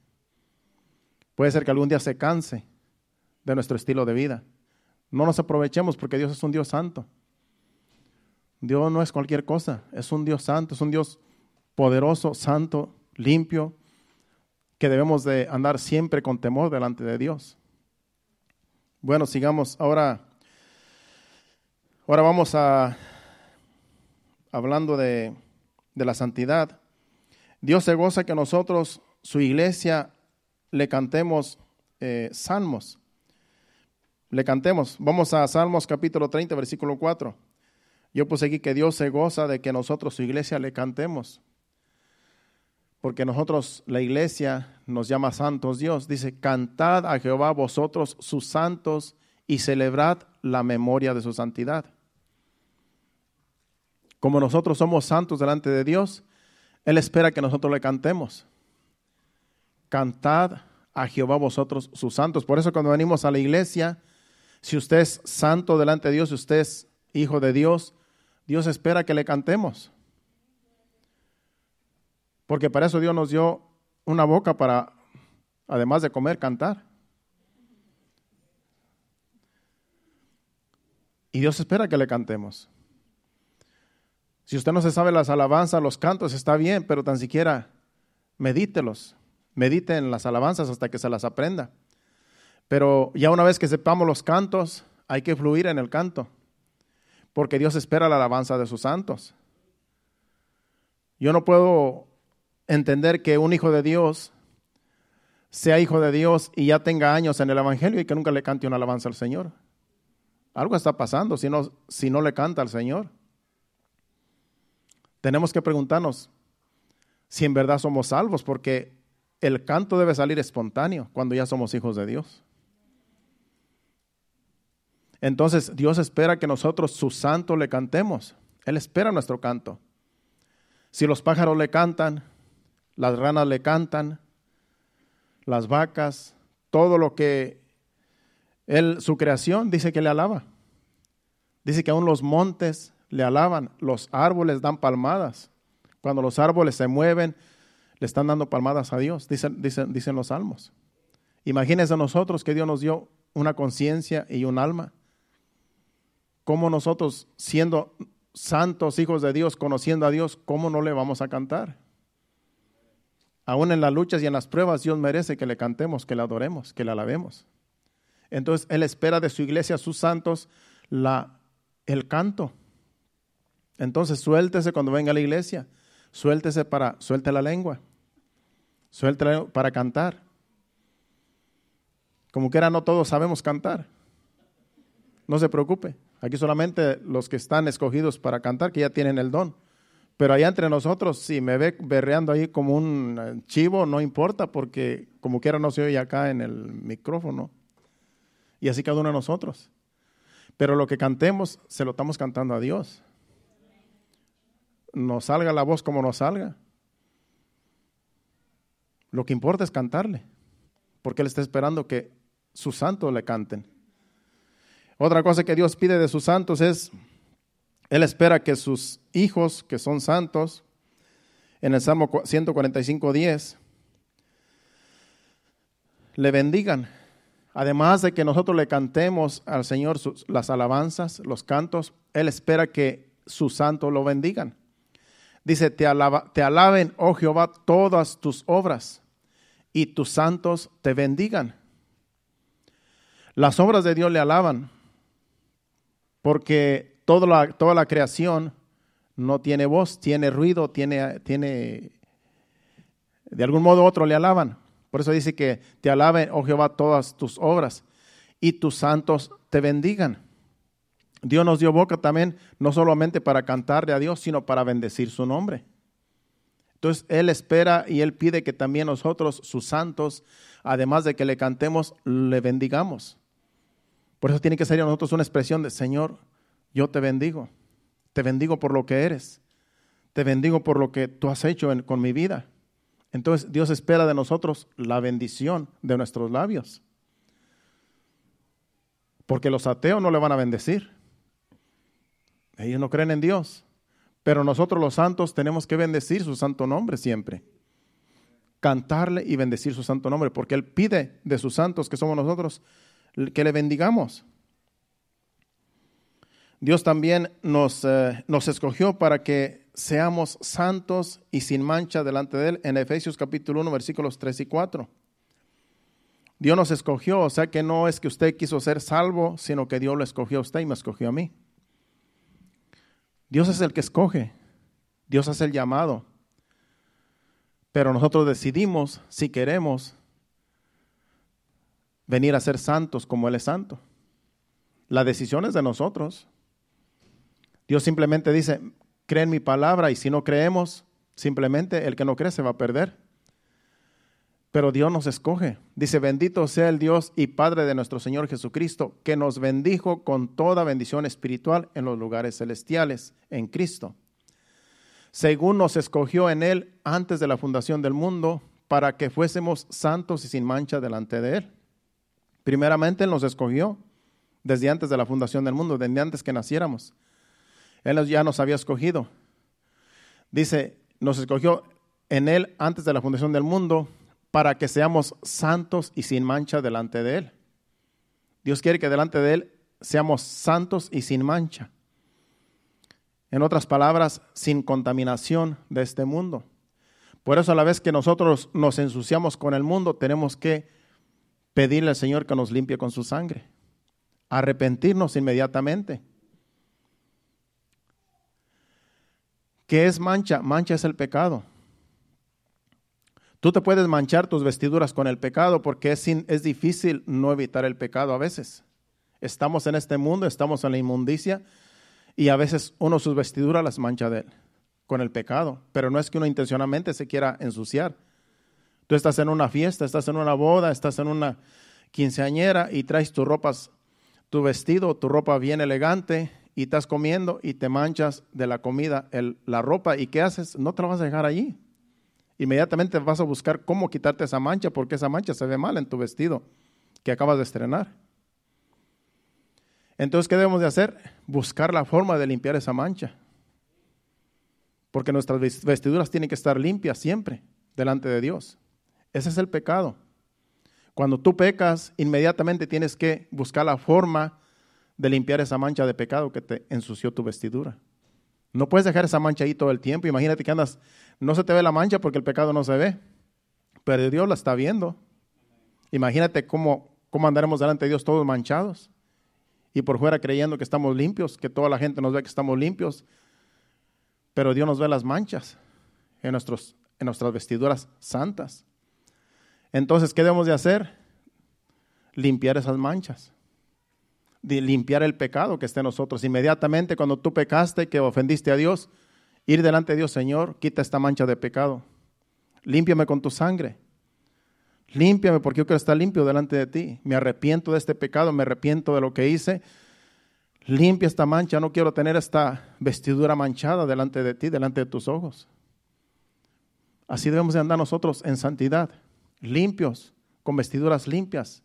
Puede ser que algún día se canse de nuestro estilo de vida. No nos aprovechemos porque Dios es un Dios santo. Dios no es cualquier cosa, es un Dios santo, es un Dios poderoso, santo, limpio, que debemos de andar siempre con temor delante de Dios. Bueno, sigamos ahora. Ahora vamos a hablando de, de la santidad. Dios se goza que nosotros, su iglesia, le cantemos eh, salmos. Le cantemos. Vamos a Salmos capítulo 30, versículo 4. Yo puse aquí que Dios se goza de que nosotros, su iglesia, le cantemos. Porque nosotros, la iglesia, nos llama santos Dios. Dice, cantad a Jehová vosotros, sus santos, y celebrad la memoria de su santidad. Como nosotros somos santos delante de Dios, él espera que nosotros le cantemos. Cantad a Jehová vosotros sus santos. Por eso cuando venimos a la iglesia, si usted es santo delante de Dios, si usted es hijo de Dios, Dios espera que le cantemos. Porque para eso Dios nos dio una boca para, además de comer, cantar. Y Dios espera que le cantemos. Si usted no se sabe las alabanzas, los cantos, está bien, pero tan siquiera medítelos. Medite en las alabanzas hasta que se las aprenda. Pero ya una vez que sepamos los cantos, hay que fluir en el canto, porque Dios espera la alabanza de sus santos. Yo no puedo entender que un hijo de Dios sea hijo de Dios y ya tenga años en el Evangelio y que nunca le cante una alabanza al Señor. Algo está pasando si no, si no le canta al Señor. Tenemos que preguntarnos si en verdad somos salvos, porque el canto debe salir espontáneo cuando ya somos hijos de Dios. Entonces Dios espera que nosotros, su santo, le cantemos. Él espera nuestro canto. Si los pájaros le cantan, las ranas le cantan, las vacas, todo lo que él, su creación, dice que le alaba. Dice que aún los montes le alaban, los árboles dan palmadas. Cuando los árboles se mueven, le están dando palmadas a Dios, dicen, dicen, dicen los salmos. Imagínense nosotros que Dios nos dio una conciencia y un alma. Cómo nosotros, siendo santos hijos de Dios, conociendo a Dios, ¿cómo no le vamos a cantar? Aún en las luchas y en las pruebas, Dios merece que le cantemos, que le adoremos, que le alabemos. Entonces, Él espera de su iglesia, sus santos, la, el canto. Entonces, suéltese cuando venga a la iglesia, suéltese para, suelte la lengua, suelte para cantar. Como quiera, no todos sabemos cantar. No se preocupe. Aquí solamente los que están escogidos para cantar, que ya tienen el don. Pero allá entre nosotros, si me ve berreando ahí como un eh, chivo, no importa, porque como quiera no se oye acá en el micrófono. Y así cada uno de nosotros. Pero lo que cantemos, se lo estamos cantando a Dios. Nos salga la voz como nos salga. Lo que importa es cantarle, porque Él está esperando que sus santos le canten. Otra cosa que Dios pide de sus santos es, Él espera que sus hijos, que son santos, en el Salmo 145, 10, le bendigan. Además de que nosotros le cantemos al Señor las alabanzas, los cantos, Él espera que sus santos lo bendigan. Dice, te, te alaben, oh Jehová, todas tus obras, y tus santos te bendigan. Las obras de Dios le alaban porque toda la, toda la creación no tiene voz, tiene ruido, tiene, tiene, de algún modo u otro le alaban. Por eso dice que te alaben, oh Jehová, todas tus obras y tus santos te bendigan. Dios nos dio boca también, no solamente para cantarle a Dios, sino para bendecir su nombre. Entonces Él espera y Él pide que también nosotros, sus santos, además de que le cantemos, le bendigamos. Por eso tiene que ser a nosotros una expresión de, Señor, yo te bendigo. Te bendigo por lo que eres. Te bendigo por lo que tú has hecho con mi vida. Entonces Dios espera de nosotros la bendición de nuestros labios. Porque los ateos no le van a bendecir. Ellos no creen en Dios. Pero nosotros los santos tenemos que bendecir su santo nombre siempre. Cantarle y bendecir su santo nombre. Porque Él pide de sus santos, que somos nosotros, que le bendigamos. Dios también nos, eh, nos escogió para que seamos santos y sin mancha delante de Él en Efesios capítulo 1 versículos 3 y 4. Dios nos escogió, o sea que no es que usted quiso ser salvo, sino que Dios lo escogió a usted y me escogió a mí. Dios es el que escoge, Dios hace el llamado, pero nosotros decidimos si queremos venir a ser santos como Él es santo. La decisión es de nosotros. Dios simplemente dice, cree en mi palabra y si no creemos, simplemente el que no cree se va a perder. Pero Dios nos escoge. Dice, bendito sea el Dios y Padre de nuestro Señor Jesucristo, que nos bendijo con toda bendición espiritual en los lugares celestiales, en Cristo. Según nos escogió en Él antes de la fundación del mundo, para que fuésemos santos y sin mancha delante de Él Primeramente Él nos escogió desde antes de la fundación del mundo, desde antes que naciéramos. Él ya nos había escogido. Dice, nos escogió en Él antes de la fundación del mundo para que seamos santos y sin mancha delante de Él. Dios quiere que delante de Él seamos santos y sin mancha. En otras palabras, sin contaminación de este mundo. Por eso a la vez que nosotros nos ensuciamos con el mundo, tenemos que pedirle al Señor que nos limpie con su sangre, arrepentirnos inmediatamente. ¿Qué es mancha? Mancha es el pecado. Tú te puedes manchar tus vestiduras con el pecado porque es, es difícil no evitar el pecado a veces. Estamos en este mundo, estamos en la inmundicia y a veces uno sus vestiduras las mancha de él, con el pecado. Pero no es que uno intencionalmente se quiera ensuciar Tú estás en una fiesta, estás en una boda, estás en una quinceañera y traes tus ropas, tu vestido, tu ropa bien elegante y estás comiendo y te manchas de la comida la ropa y ¿qué haces? No te la vas a dejar allí. Inmediatamente vas a buscar cómo quitarte esa mancha porque esa mancha se ve mal en tu vestido que acabas de estrenar. Entonces, ¿qué debemos de hacer? Buscar la forma de limpiar esa mancha. Porque nuestras vestiduras tienen que estar limpias siempre delante de Dios. Ese es el pecado. Cuando tú pecas, inmediatamente tienes que buscar la forma de limpiar esa mancha de pecado que te ensució tu vestidura. No puedes dejar esa mancha ahí todo el tiempo. Imagínate que andas, no se te ve la mancha porque el pecado no se ve, pero Dios la está viendo. Imagínate cómo, cómo andaremos delante de Dios todos manchados y por fuera creyendo que estamos limpios, que toda la gente nos ve que estamos limpios, pero Dios nos ve las manchas en, nuestros, en nuestras vestiduras santas. Entonces, ¿qué debemos de hacer? Limpiar esas manchas, limpiar el pecado que esté en nosotros. Inmediatamente cuando tú pecaste, que ofendiste a Dios, ir delante de Dios, Señor, quita esta mancha de pecado. Límpiame con tu sangre. Límpiame porque yo quiero estar limpio delante de ti. Me arrepiento de este pecado, me arrepiento de lo que hice. Limpia esta mancha, no quiero tener esta vestidura manchada delante de ti, delante de tus ojos. Así debemos de andar nosotros en santidad, limpios, con vestiduras limpias,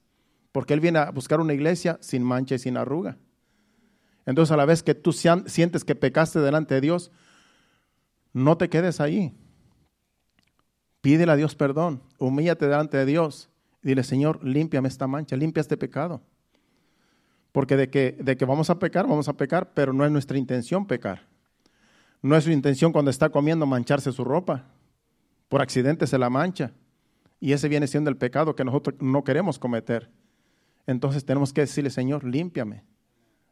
porque Él viene a buscar una iglesia sin mancha y sin arruga. Entonces a la vez que tú sientes que pecaste delante de Dios, no te quedes ahí. Pídele a Dios perdón, humíllate delante de Dios y dile, Señor, límpiame esta mancha, limpia este pecado. Porque de que, de que vamos a pecar, vamos a pecar, pero no es nuestra intención pecar. No es su intención cuando está comiendo mancharse su ropa. Por accidente se la mancha. Y ese viene siendo el pecado que nosotros no queremos cometer. Entonces tenemos que decirle, Señor, límpiame,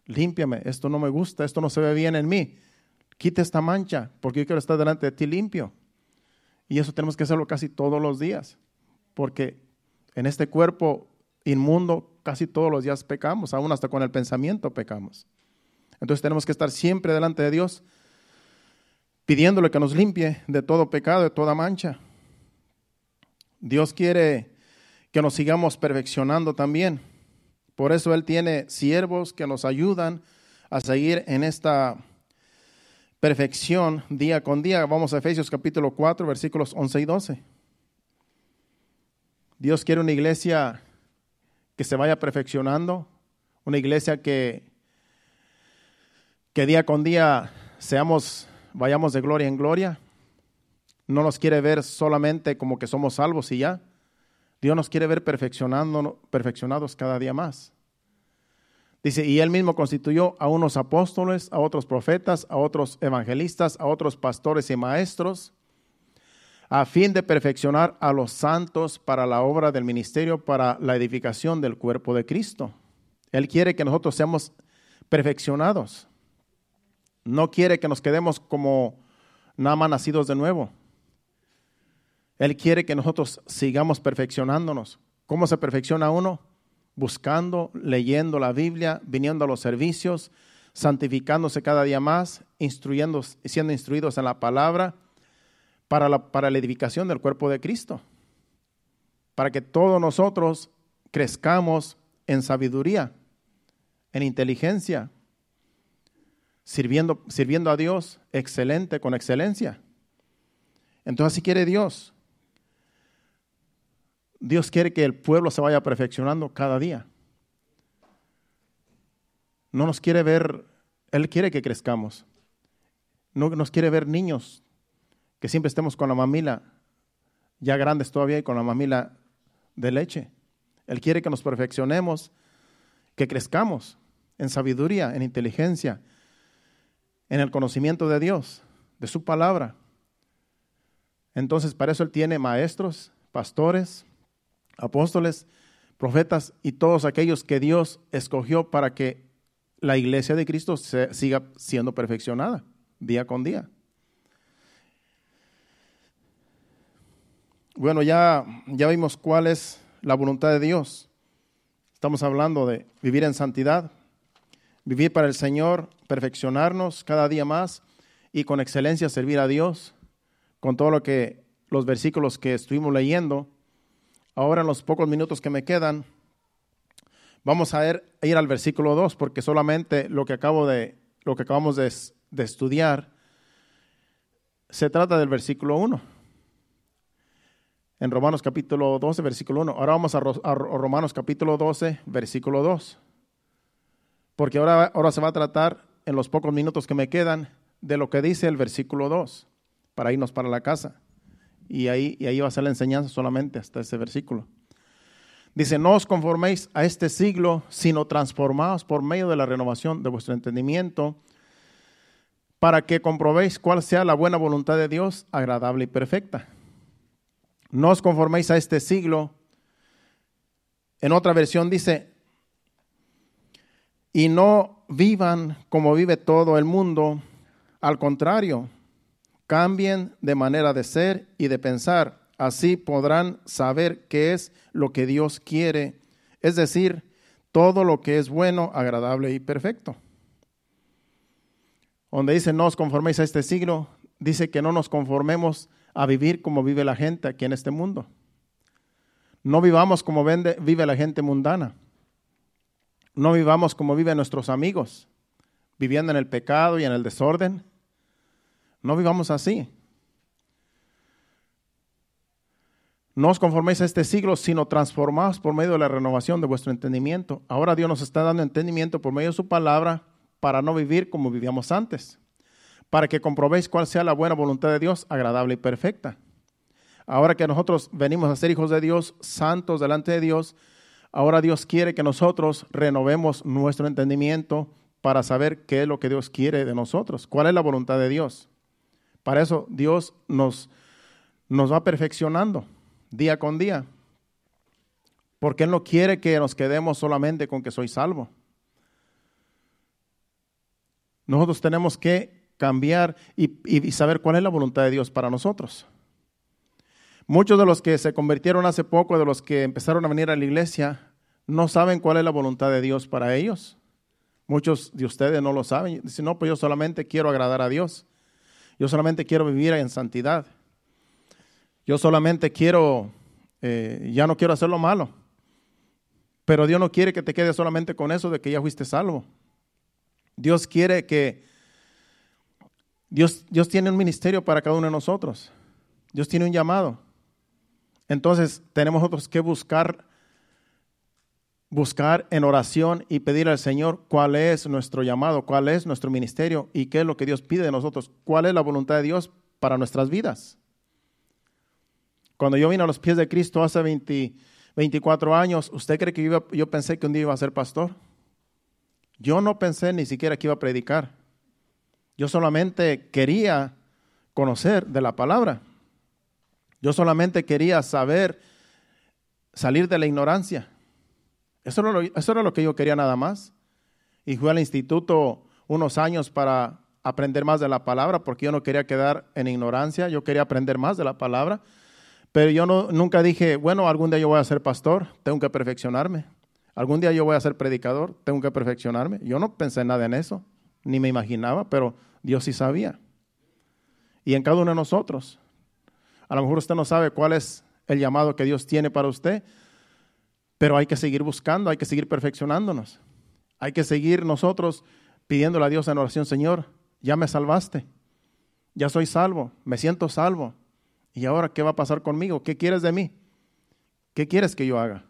límpiame, esto no me gusta, esto no se ve bien en mí. Quita esta mancha, porque yo quiero estar delante de ti limpio. Y eso tenemos que hacerlo casi todos los días, porque en este cuerpo inmundo casi todos los días pecamos, aún hasta con el pensamiento pecamos. Entonces tenemos que estar siempre delante de Dios, pidiéndole que nos limpie de todo pecado, de toda mancha. Dios quiere que nos sigamos perfeccionando también. Por eso Él tiene siervos que nos ayudan a seguir en esta perfección día con día. Vamos a Efesios capítulo 4, versículos 11 y 12. Dios quiere una iglesia que se vaya perfeccionando, una iglesia que, que día con día seamos, vayamos de gloria en gloria. No nos quiere ver solamente como que somos salvos y ya. Dios nos quiere ver perfeccionando, perfeccionados cada día más. Dice, y él mismo constituyó a unos apóstoles, a otros profetas, a otros evangelistas, a otros pastores y maestros, a fin de perfeccionar a los santos para la obra del ministerio, para la edificación del cuerpo de Cristo. Él quiere que nosotros seamos perfeccionados. No quiere que nos quedemos como nada más nacidos de nuevo. Él quiere que nosotros sigamos perfeccionándonos. ¿Cómo se perfecciona uno? buscando, leyendo la Biblia, viniendo a los servicios, santificándose cada día más, instruyendo, siendo instruidos en la palabra para la, para la edificación del cuerpo de Cristo, para que todos nosotros crezcamos en sabiduría, en inteligencia, sirviendo, sirviendo a Dios excelente, con excelencia. Entonces así quiere Dios Dios quiere que el pueblo se vaya perfeccionando cada día. No nos quiere ver, Él quiere que crezcamos. No nos quiere ver niños, que siempre estemos con la mamila, ya grandes todavía y con la mamila de leche. Él quiere que nos perfeccionemos, que crezcamos en sabiduría, en inteligencia, en el conocimiento de Dios, de su palabra. Entonces, para eso Él tiene maestros, pastores, apóstoles, profetas y todos aquellos que Dios escogió para que la iglesia de Cristo siga siendo perfeccionada día con día. Bueno, ya, ya vimos cuál es la voluntad de Dios. Estamos hablando de vivir en santidad, vivir para el Señor, perfeccionarnos cada día más y con excelencia servir a Dios, con todo lo que los versículos que estuvimos leyendo Ahora en los pocos minutos que me quedan, vamos a ir, al versículo 2 porque solamente lo que, acabo de, lo que acabamos de, estudiar se trata del versículo 1. En Romanos capítulo 12, versículo 1. Ahora vamos a, Romanos capítulo 12, versículo 2. Porque ahora, ahora se va a tratar en los pocos minutos que me quedan de lo que dice el versículo 2 para irnos para la casa. Y ahí, y ahí va a ser la enseñanza solamente hasta ese versículo. Dice, no os conforméis a este siglo, sino transformaos por medio de la renovación de vuestro entendimiento, para que comprobéis cuál sea la buena voluntad de Dios, agradable y perfecta. No os conforméis a este siglo. En otra versión dice, y no vivan como vive todo el mundo. Al contrario, cambien de manera de ser y de pensar. Así podrán saber qué es lo que Dios quiere, es decir, todo lo que es bueno, agradable y perfecto. Donde dice no os conforméis a este siglo, dice que no nos conformemos a vivir como vive la gente aquí en este mundo. No vivamos como vive la gente mundana. No vivamos como viven nuestros amigos, viviendo en el pecado y en el desorden. No vivamos así. No os conforméis a este siglo, sino transformaos por medio de la renovación de vuestro entendimiento. Ahora Dios nos está dando entendimiento por medio de su palabra para no vivir como vivíamos antes, para que comprobéis cuál sea la buena voluntad de Dios, agradable y perfecta. Ahora que nosotros venimos a ser hijos de Dios, santos delante de Dios, ahora Dios quiere que nosotros renovemos nuestro entendimiento para saber qué es lo que Dios quiere de nosotros, cuál es la voluntad de Dios. Para eso Dios nos, nos va perfeccionando día con día. Porque Él no quiere que nos quedemos solamente con que soy salvo. Nosotros tenemos que cambiar y, y, saber cuál es la voluntad de Dios para nosotros. Muchos de los que se convirtieron hace poco, de los que empezaron a venir a la iglesia, no saben cuál es la voluntad de Dios para ellos. Muchos de ustedes no lo saben. Dicen, no, pues yo solamente quiero agradar a Dios. Yo solamente quiero vivir en santidad. Yo solamente quiero, eh, ya no quiero hacer lo malo. Pero Dios no quiere que te quedes solamente con eso de que ya fuiste salvo. Dios quiere que Dios, Dios tiene un ministerio para cada uno de nosotros. Dios tiene un llamado. Entonces tenemos nosotros que buscar buscar en oración y pedir al Señor cuál es nuestro llamado, cuál es nuestro ministerio y qué es lo que Dios pide de nosotros, cuál es la voluntad de Dios para nuestras vidas. Cuando yo vine a los pies de Cristo hace 24 años, ¿usted cree que yo, pensé que un día iba a ser pastor? Yo no pensé ni siquiera que iba a predicar. Yo solamente quería conocer de la palabra. Yo solamente quería saber salir de la ignorancia. Eso era, lo, eso era lo que yo quería nada más. Y fui al instituto unos años para aprender más de la palabra, porque yo no quería quedar en ignorancia, yo quería aprender más de la palabra. Pero yo no, nunca dije, bueno, algún día yo voy a ser pastor, tengo que perfeccionarme. Algún día yo voy a ser predicador, tengo que perfeccionarme. Yo no pensé nada en eso, ni me imaginaba, pero Dios sí sabía. Y en cada uno de nosotros. A lo mejor usted no sabe cuál es el llamado que Dios tiene para usted, pero hay que seguir buscando, hay que seguir perfeccionándonos. Hay que seguir nosotros pidiéndole a Dios en oración, Señor, ya me salvaste, ya soy salvo, me siento salvo ¿Y ahora qué va a pasar conmigo? ¿Qué quieres de mí? ¿Qué quieres que yo haga?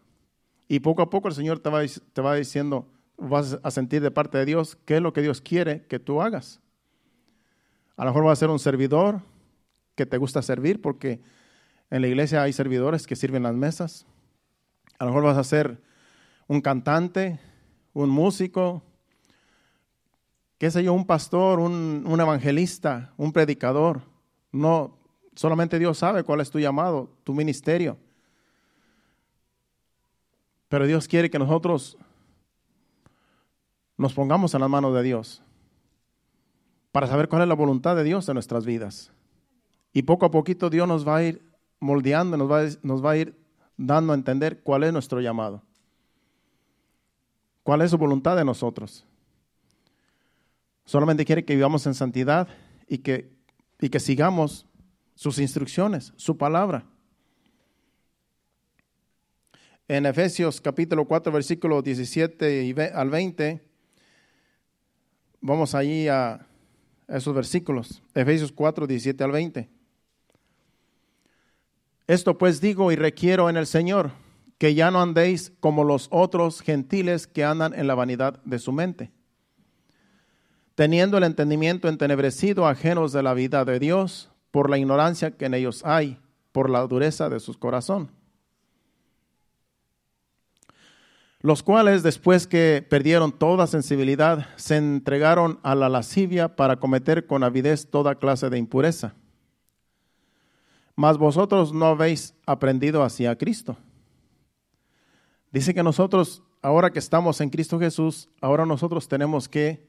Y poco a poco el Señor te va, te va diciendo, vas a sentir de parte de Dios qué es lo que Dios quiere que tú hagas. A lo mejor vas a ser un servidor que te gusta servir porque en la iglesia hay servidores que sirven las mesas. A lo mejor vas a ser un cantante, un músico, qué sé yo, un pastor, un, un evangelista, un predicador. No, Solamente Dios sabe cuál es tu llamado, tu ministerio. Pero Dios quiere que nosotros nos pongamos en las manos de Dios para saber cuál es la voluntad de Dios en nuestras vidas. Y poco a poquito Dios nos va a ir moldeando, nos va, nos va a ir dando a entender cuál es nuestro llamado, cuál es su voluntad de nosotros. Solamente quiere que vivamos en santidad y que, y que sigamos sus instrucciones, su palabra. En Efesios capítulo 4, versículo 17 al 20, vamos allí a esos versículos. Efesios 4, 17 al 20. Esto pues digo y requiero en el Señor, que ya no andéis como los otros gentiles que andan en la vanidad de su mente, teniendo el entendimiento entenebrecido, ajenos de la vida de Dios por la ignorancia que en ellos hay, por la dureza de su corazón. los cuales después que perdieron toda sensibilidad, se entregaron a la lascivia para cometer con avidez toda clase de impureza. Mas vosotros no habéis aprendido hacia Cristo. Dice que nosotros, ahora que estamos en Cristo Jesús, ahora nosotros tenemos que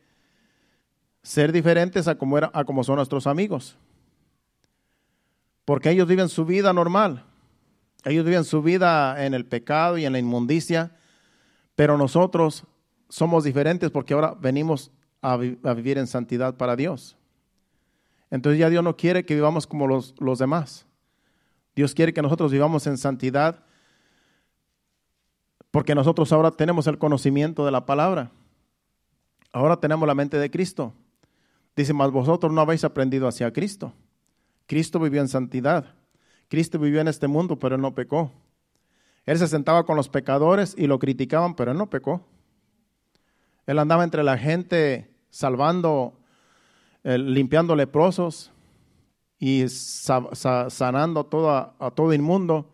ser diferentes a como, era, a como son nuestros amigos. Porque ellos viven su vida normal. Ellos viven su vida en el pecado y en la inmundicia pero nosotros somos diferentes porque ahora venimos a, vivir en santidad para Dios. Entonces ya Dios no quiere que vivamos como los, los demás. Dios quiere que nosotros vivamos en santidad porque nosotros ahora tenemos el conocimiento de la palabra. Ahora tenemos la mente de Cristo. Dice, mas vosotros no habéis aprendido hacia Cristo. Cristo vivió en santidad. Cristo vivió en este mundo, pero él no pecó. Él se sentaba con los pecadores y lo criticaban, pero él no pecó. Él andaba entre la gente salvando, eh, limpiando leprosos y sanando a, a todo inmundo,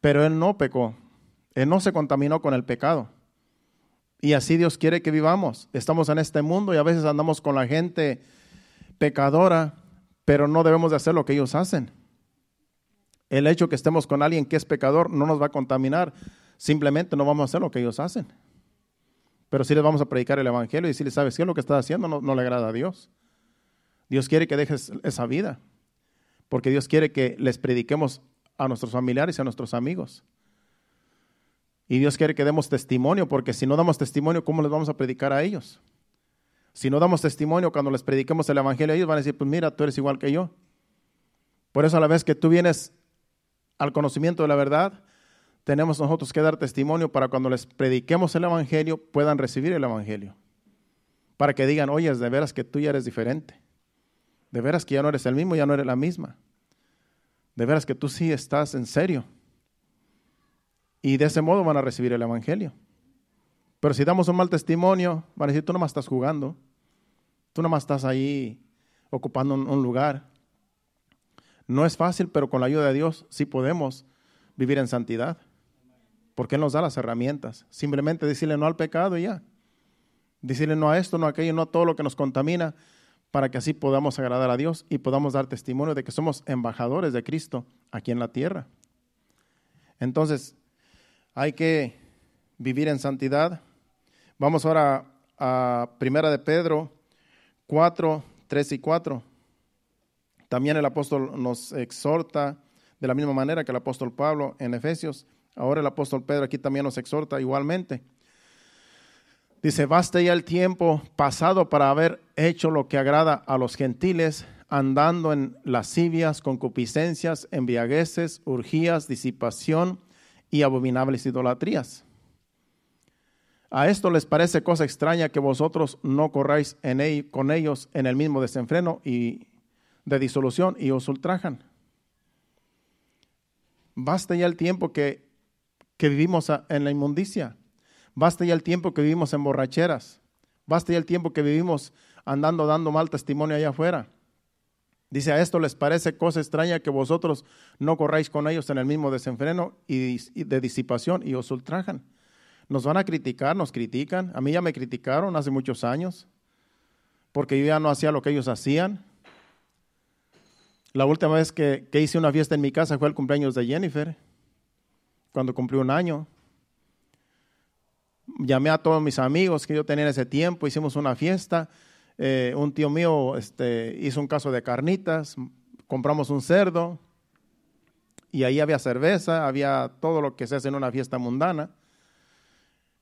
pero él no pecó. Él no se contaminó con el pecado. Y así Dios quiere que vivamos. Estamos en este mundo y a veces andamos con la gente pecadora, pero no debemos de hacer lo que ellos hacen. El hecho que estemos con alguien que es pecador no nos va a contaminar. Simplemente no vamos a hacer lo que ellos hacen. Pero sí les vamos a predicar el Evangelio y decirles, ¿sabes qué? Lo que estás haciendo no, le agrada a Dios. Dios quiere que dejes esa vida. Porque Dios quiere que les prediquemos a nuestros familiares y a nuestros amigos. Y Dios quiere que demos testimonio, porque si no damos testimonio, ¿cómo les vamos a predicar a ellos? Si no damos testimonio cuando les prediquemos el Evangelio, ellos van a decir, pues mira, tú eres igual que yo. Por eso a la vez que tú vienes al conocimiento de la verdad, tenemos nosotros que dar testimonio para cuando les prediquemos el Evangelio puedan recibir el Evangelio. Para que digan, oye, de veras que tú ya eres diferente. De veras que ya no eres el mismo, ya no eres la misma. De veras que tú sí estás en serio. Y de ese modo van a recibir el Evangelio. Pero si damos un mal testimonio, van a decir, tú nomás estás jugando. Tú nomás estás ahí ocupando un lugar. No es fácil, pero con la ayuda de Dios sí podemos vivir en santidad. Porque Él nos da las herramientas. Simplemente decirle no al pecado y ya. Decirle no a esto, no a aquello, no a todo lo que nos contamina, para que así podamos agradar a Dios y podamos dar testimonio de que somos embajadores de Cristo aquí en la tierra. Entonces, hay que vivir en santidad. Vamos ahora a Primera de Pedro 4, 3 y 4. También el apóstol nos exhorta de la misma manera que el apóstol Pablo en Efesios. Ahora el apóstol Pedro aquí también nos exhorta igualmente. Dice, basta ya el tiempo pasado para haber hecho lo que agrada a los gentiles, andando en lascivias, concupiscencias, embriagueces, urgías, disipación y abominables idolatrías. A esto les parece cosa extraña que vosotros no corráis con ellos en el mismo desenfreno y de disolución y os ultrajan. Basta ya el tiempo que, que vivimos en la inmundicia. Basta ya el tiempo que vivimos en borracheras. Basta ya el tiempo que vivimos andando dando mal testimonio allá afuera. Dice, a esto les parece cosa extraña que vosotros no corráis con ellos en el mismo desenfreno y de disipación y os ultrajan. Nos van a criticar, nos critican. A mí ya me criticaron hace muchos años porque yo ya no hacía lo que ellos hacían. La última vez que, hice una fiesta en mi casa fue el cumpleaños de Jennifer, cuando cumplió un año. Llamé a todos mis amigos que yo tenía en ese tiempo, hicimos una fiesta. Eh, un tío mío este, hizo un caso de carnitas, compramos un cerdo y ahí había cerveza, había todo lo que se hace en una fiesta mundana.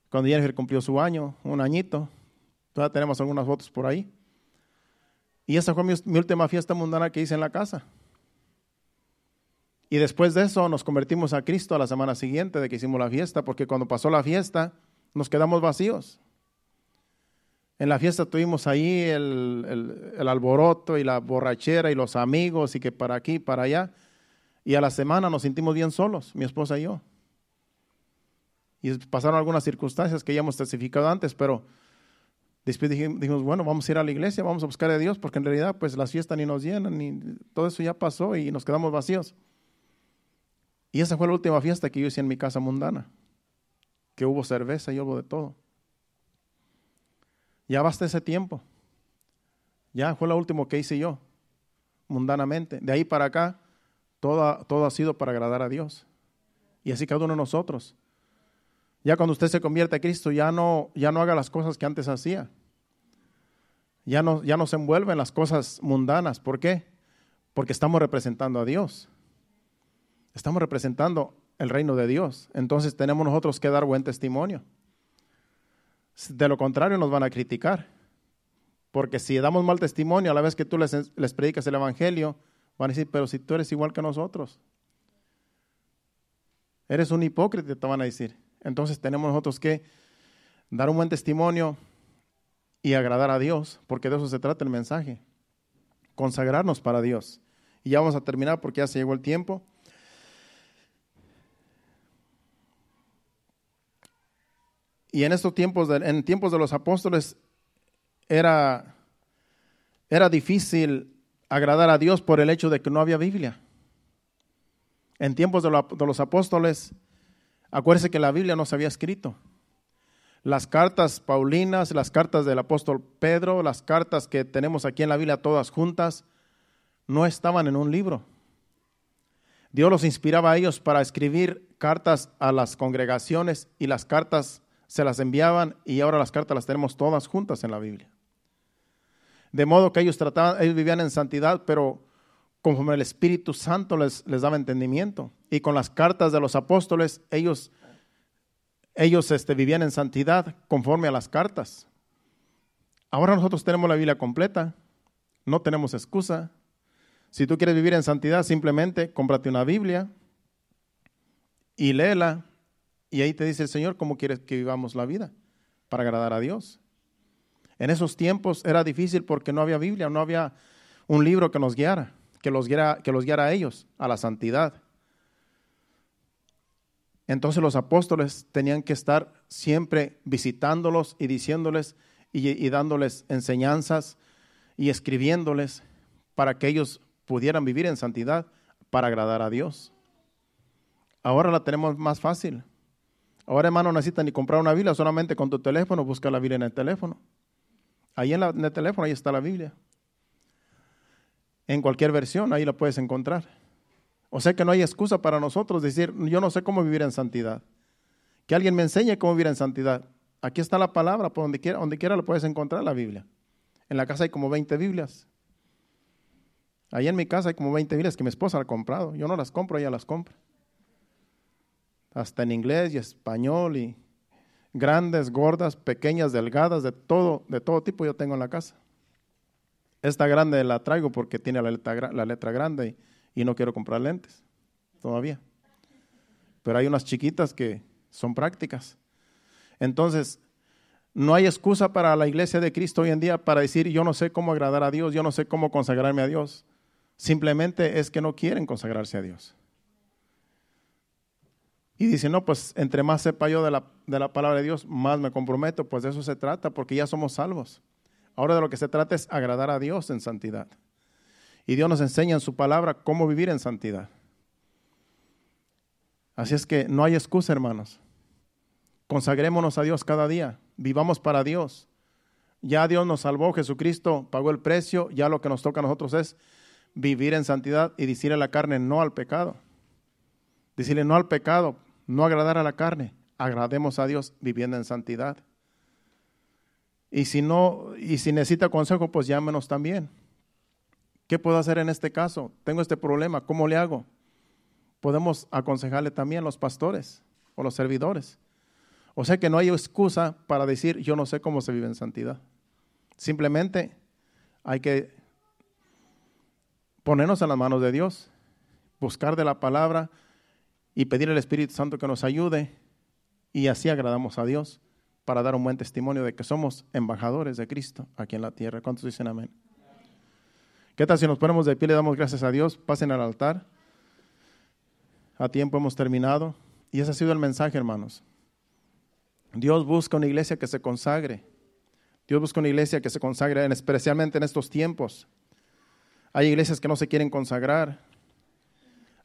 Cuando Jennifer cumplió su año, un añito, todavía tenemos algunas fotos por ahí. Y esa fue mi, última fiesta mundana que hice en la casa. Y después de eso nos convertimos a Cristo a la semana siguiente de que hicimos la fiesta, porque cuando pasó la fiesta nos quedamos vacíos. En la fiesta tuvimos ahí el, el, alboroto y la borrachera y los amigos y que para aquí, para allá. Y a la semana nos sentimos bien solos, mi esposa y yo. Y pasaron algunas circunstancias que ya hemos testificado antes, pero Después dijimos, bueno, vamos a ir a la iglesia, vamos a buscar a Dios, porque en realidad pues las fiestas ni nos llenan, ni todo eso ya pasó y nos quedamos vacíos. Y esa fue la última fiesta que yo hice en mi casa mundana. Que hubo cerveza y hubo de todo. Ya basta ese tiempo. Ya fue lo último que hice yo, mundanamente. De ahí para acá, todo, todo ha sido para agradar a Dios. Y así cada uno de nosotros. Ya cuando usted se convierte a Cristo, ya no, ya no haga las cosas que antes hacía. Ya no, ya no se envuelve en las cosas mundanas. ¿Por qué? Porque estamos representando a Dios. Estamos representando el reino de Dios. Entonces tenemos nosotros que dar buen testimonio. De lo contrario nos van a criticar. Porque si damos mal testimonio a la vez que tú les, predicas el Evangelio, van a decir, pero si tú eres igual que nosotros. Eres un hipócrita, te van a decir. Entonces tenemos nosotros que dar un buen testimonio y agradar a Dios, porque de eso se trata el mensaje. Consagrarnos para Dios. Y ya vamos a terminar porque ya se llegó el tiempo. Y en estos tiempos, en tiempos de los apóstoles, era, era difícil agradar a Dios por el hecho de que no había Biblia. En tiempos de, los apóstoles, acuérdense que la Biblia no se había escrito. Las cartas paulinas, las cartas del apóstol Pedro, las cartas que tenemos aquí en la Biblia todas juntas, no estaban en un libro. Dios los inspiraba a ellos para escribir cartas a las congregaciones y las cartas se las enviaban y ahora las cartas las tenemos todas juntas en la Biblia. De modo que ellos trataban, ellos vivían en santidad, pero conforme el Espíritu Santo les, les daba entendimiento. Y con las cartas de los apóstoles, ellos, ellos este, vivían en santidad conforme a las cartas. Ahora nosotros tenemos la Biblia completa, no tenemos excusa. Si tú quieres vivir en santidad, simplemente cómprate una Biblia y léela y ahí te dice el Señor cómo quieres que vivamos la vida para agradar a Dios. En esos tiempos era difícil porque no había Biblia, no había un libro que nos guiara, que los guiara, que los guiara a ellos, a la santidad. Entonces los apóstoles tenían que estar siempre visitándolos y diciéndoles y, y, dándoles enseñanzas y escribiéndoles para que ellos pudieran vivir en santidad para agradar a Dios. Ahora la tenemos más fácil. Ahora, hermano, no necesitas ni comprar una Biblia, solamente con tu teléfono busca la Biblia en el teléfono. Ahí en, el teléfono, ahí está la Biblia. En cualquier versión, ahí la puedes encontrar. O sea que no hay excusa para nosotros decir, yo no sé cómo vivir en santidad. Que alguien me enseñe cómo vivir en santidad. Aquí está la palabra, por donde quiera, donde quiera la puedes encontrar la Biblia. En la casa hay como 20 Biblias. Ahí en mi casa hay como 20 Biblias que mi esposa ha comprado. Yo no las compro, ella las compra hasta en inglés y español y grandes, gordas, pequeñas, delgadas, de todo, de todo tipo yo tengo en la casa. Esta grande la traigo porque tiene la letra, la letra grande y, y no quiero comprar lentes todavía. Pero hay unas chiquitas que son prácticas. Entonces, no hay excusa para la iglesia de Cristo hoy en día para decir yo no sé cómo agradar a Dios, yo no sé cómo consagrarme a Dios. Simplemente es que no quieren consagrarse a Dios. Y dice, no, pues entre más sepa yo de la, de la palabra de Dios, más me comprometo. Pues de eso se trata, porque ya somos salvos. Ahora de lo que se trata es agradar a Dios en santidad. Y Dios nos enseña en su palabra cómo vivir en santidad. Así es que no hay excusa, hermanos. Consagrémonos a Dios cada día. Vivamos para Dios. Ya Dios nos salvó, Jesucristo pagó el precio. Ya lo que nos toca a nosotros es vivir en santidad y decirle a la carne no al pecado. Decirle no al pecado, no agradar a la carne, agrademos a Dios viviendo en santidad. Y si no, y si necesita consejo, pues llámenos también. ¿Qué puedo hacer en este caso? Tengo este problema, ¿cómo le hago? Podemos aconsejarle también a los pastores o los servidores. O sea que no hay excusa para decir yo no sé cómo se vive en santidad. Simplemente hay que ponernos en las manos de Dios, buscar de la palabra, y pedir al Espíritu Santo que nos ayude y así agradamos a Dios para dar un buen testimonio de que somos embajadores de Cristo aquí en la tierra. ¿Cuántos dicen amén? ¿Qué tal si nos ponemos de pie le damos gracias a Dios? Pasen al altar. A tiempo hemos terminado. Y ese ha sido el mensaje, hermanos. Dios busca una iglesia que se consagre. Dios busca una iglesia que se consagre, especialmente en estos tiempos. Hay iglesias que no se quieren consagrar.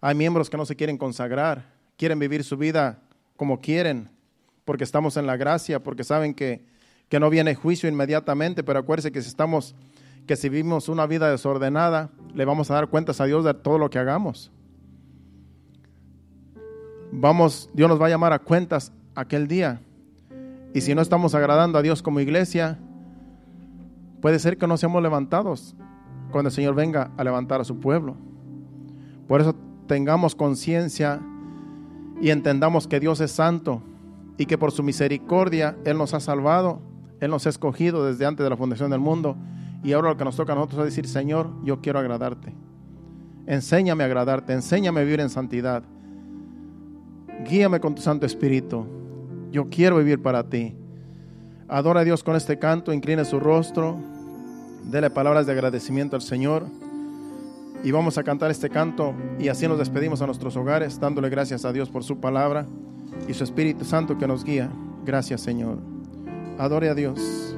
Hay miembros que no se quieren consagrar, quieren vivir su vida como quieren, porque estamos en la gracia, porque saben que, que no viene juicio inmediatamente, pero acuérdense que si estamos, que si vivimos una vida desordenada, le vamos a dar cuentas a Dios de todo lo que hagamos. Vamos, Dios nos va a llamar a cuentas aquel día. Y si no estamos agradando a Dios como iglesia, puede ser que no seamos levantados cuando el Señor venga a levantar a su pueblo. Por eso tengamos conciencia y entendamos que Dios es santo y que por su misericordia Él nos ha salvado, Él nos ha escogido desde antes de la fundación del mundo. Y ahora lo que nos toca a nosotros es decir, Señor, yo quiero agradarte. Enséñame a agradarte, enséñame a vivir en santidad. Guíame con tu Santo Espíritu. Yo quiero vivir para ti. Adora a Dios con este canto, incline su rostro, dele palabras de agradecimiento al Señor. Y vamos a cantar este canto y así nos despedimos a nuestros hogares, dándole gracias a Dios por su palabra y su Espíritu Santo que nos guía. Gracias Señor. Adore a Dios.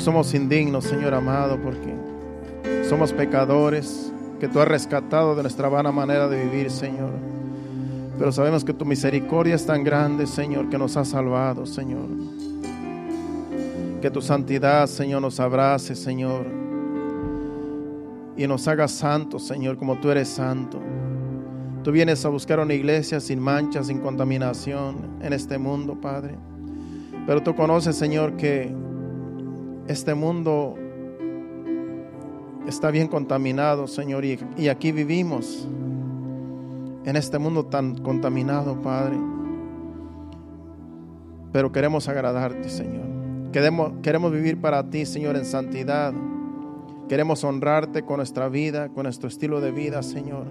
Somos indignos, Señor amado, porque somos pecadores, que tú has rescatado de nuestra vana manera de vivir, Señor. Pero sabemos que tu misericordia es tan grande, Señor, que nos ha salvado, Señor. Que tu santidad, Señor, nos abrace, Señor. Y nos haga santos, Señor, como tú eres santo. Tú vienes a buscar una iglesia sin mancha, sin contaminación en este mundo, Padre. Pero tú conoces, Señor, que este mundo está bien contaminado, Señor, y, aquí vivimos en este mundo tan contaminado, Padre. Pero queremos agradarte, Señor. Queremos, queremos vivir para ti, Señor, en santidad. Queremos honrarte con nuestra vida, con nuestro estilo de vida, Señor.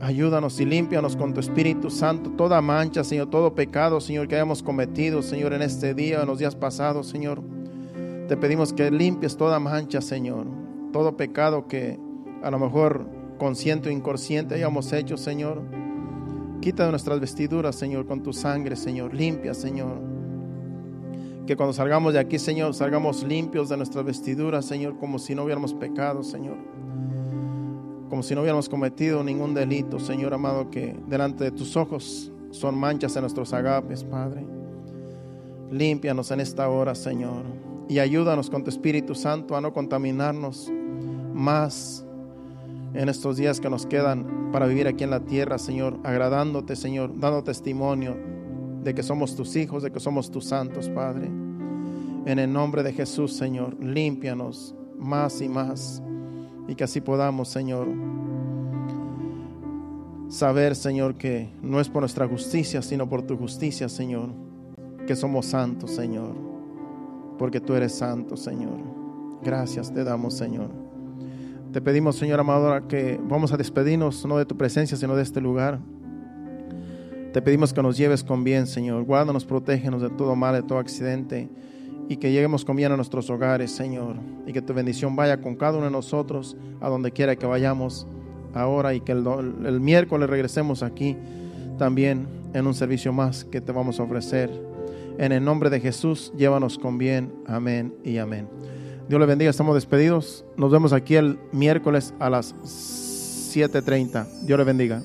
Ayúdanos y límpianos con tu Espíritu Santo toda mancha, Señor, todo pecado, Señor, que hayamos cometido, Señor, en este día, en los días pasados, Señor. Te pedimos que limpies toda mancha, Señor, todo pecado que a lo mejor consciente o inconsciente hayamos hecho, Señor. Quita de nuestras vestiduras, Señor, con tu sangre, Señor. Limpia, Señor. Que cuando salgamos de aquí, Señor, salgamos limpios de nuestras vestiduras, Señor, como si no hubiéramos pecado, Señor como si no hubiéramos cometido ningún delito, Señor amado, que delante de tus ojos son manchas en nuestros agapes, Padre. Límpianos en esta hora, Señor, y ayúdanos con tu Espíritu Santo a no contaminarnos más en estos días que nos quedan para vivir aquí en la tierra, Señor, agradándote, Señor, dando testimonio de que somos tus hijos, de que somos tus santos, Padre. En el nombre de Jesús, Señor, límpianos más y más. Y que así podamos, Señor, saber, Señor, que no es por nuestra justicia, sino por tu justicia, Señor, que somos santos, Señor. Porque tú eres santo, Señor. Gracias te damos, Señor. Te pedimos, Señor amado, que vamos a despedirnos no de tu presencia, sino de este lugar. Te pedimos que nos lleves con bien, Señor. Guárdanos, protégenos de todo mal, de todo accidente. Y que lleguemos con bien a nuestros hogares, Señor. Y que tu bendición vaya con cada uno de nosotros a donde quiera que vayamos ahora. Y que el, el miércoles regresemos aquí también en un servicio más que te vamos a ofrecer. En el nombre de Jesús, llévanos con bien. Amén y amén. Dios le bendiga, estamos despedidos. Nos vemos aquí el miércoles a las 7.30. Dios le bendiga.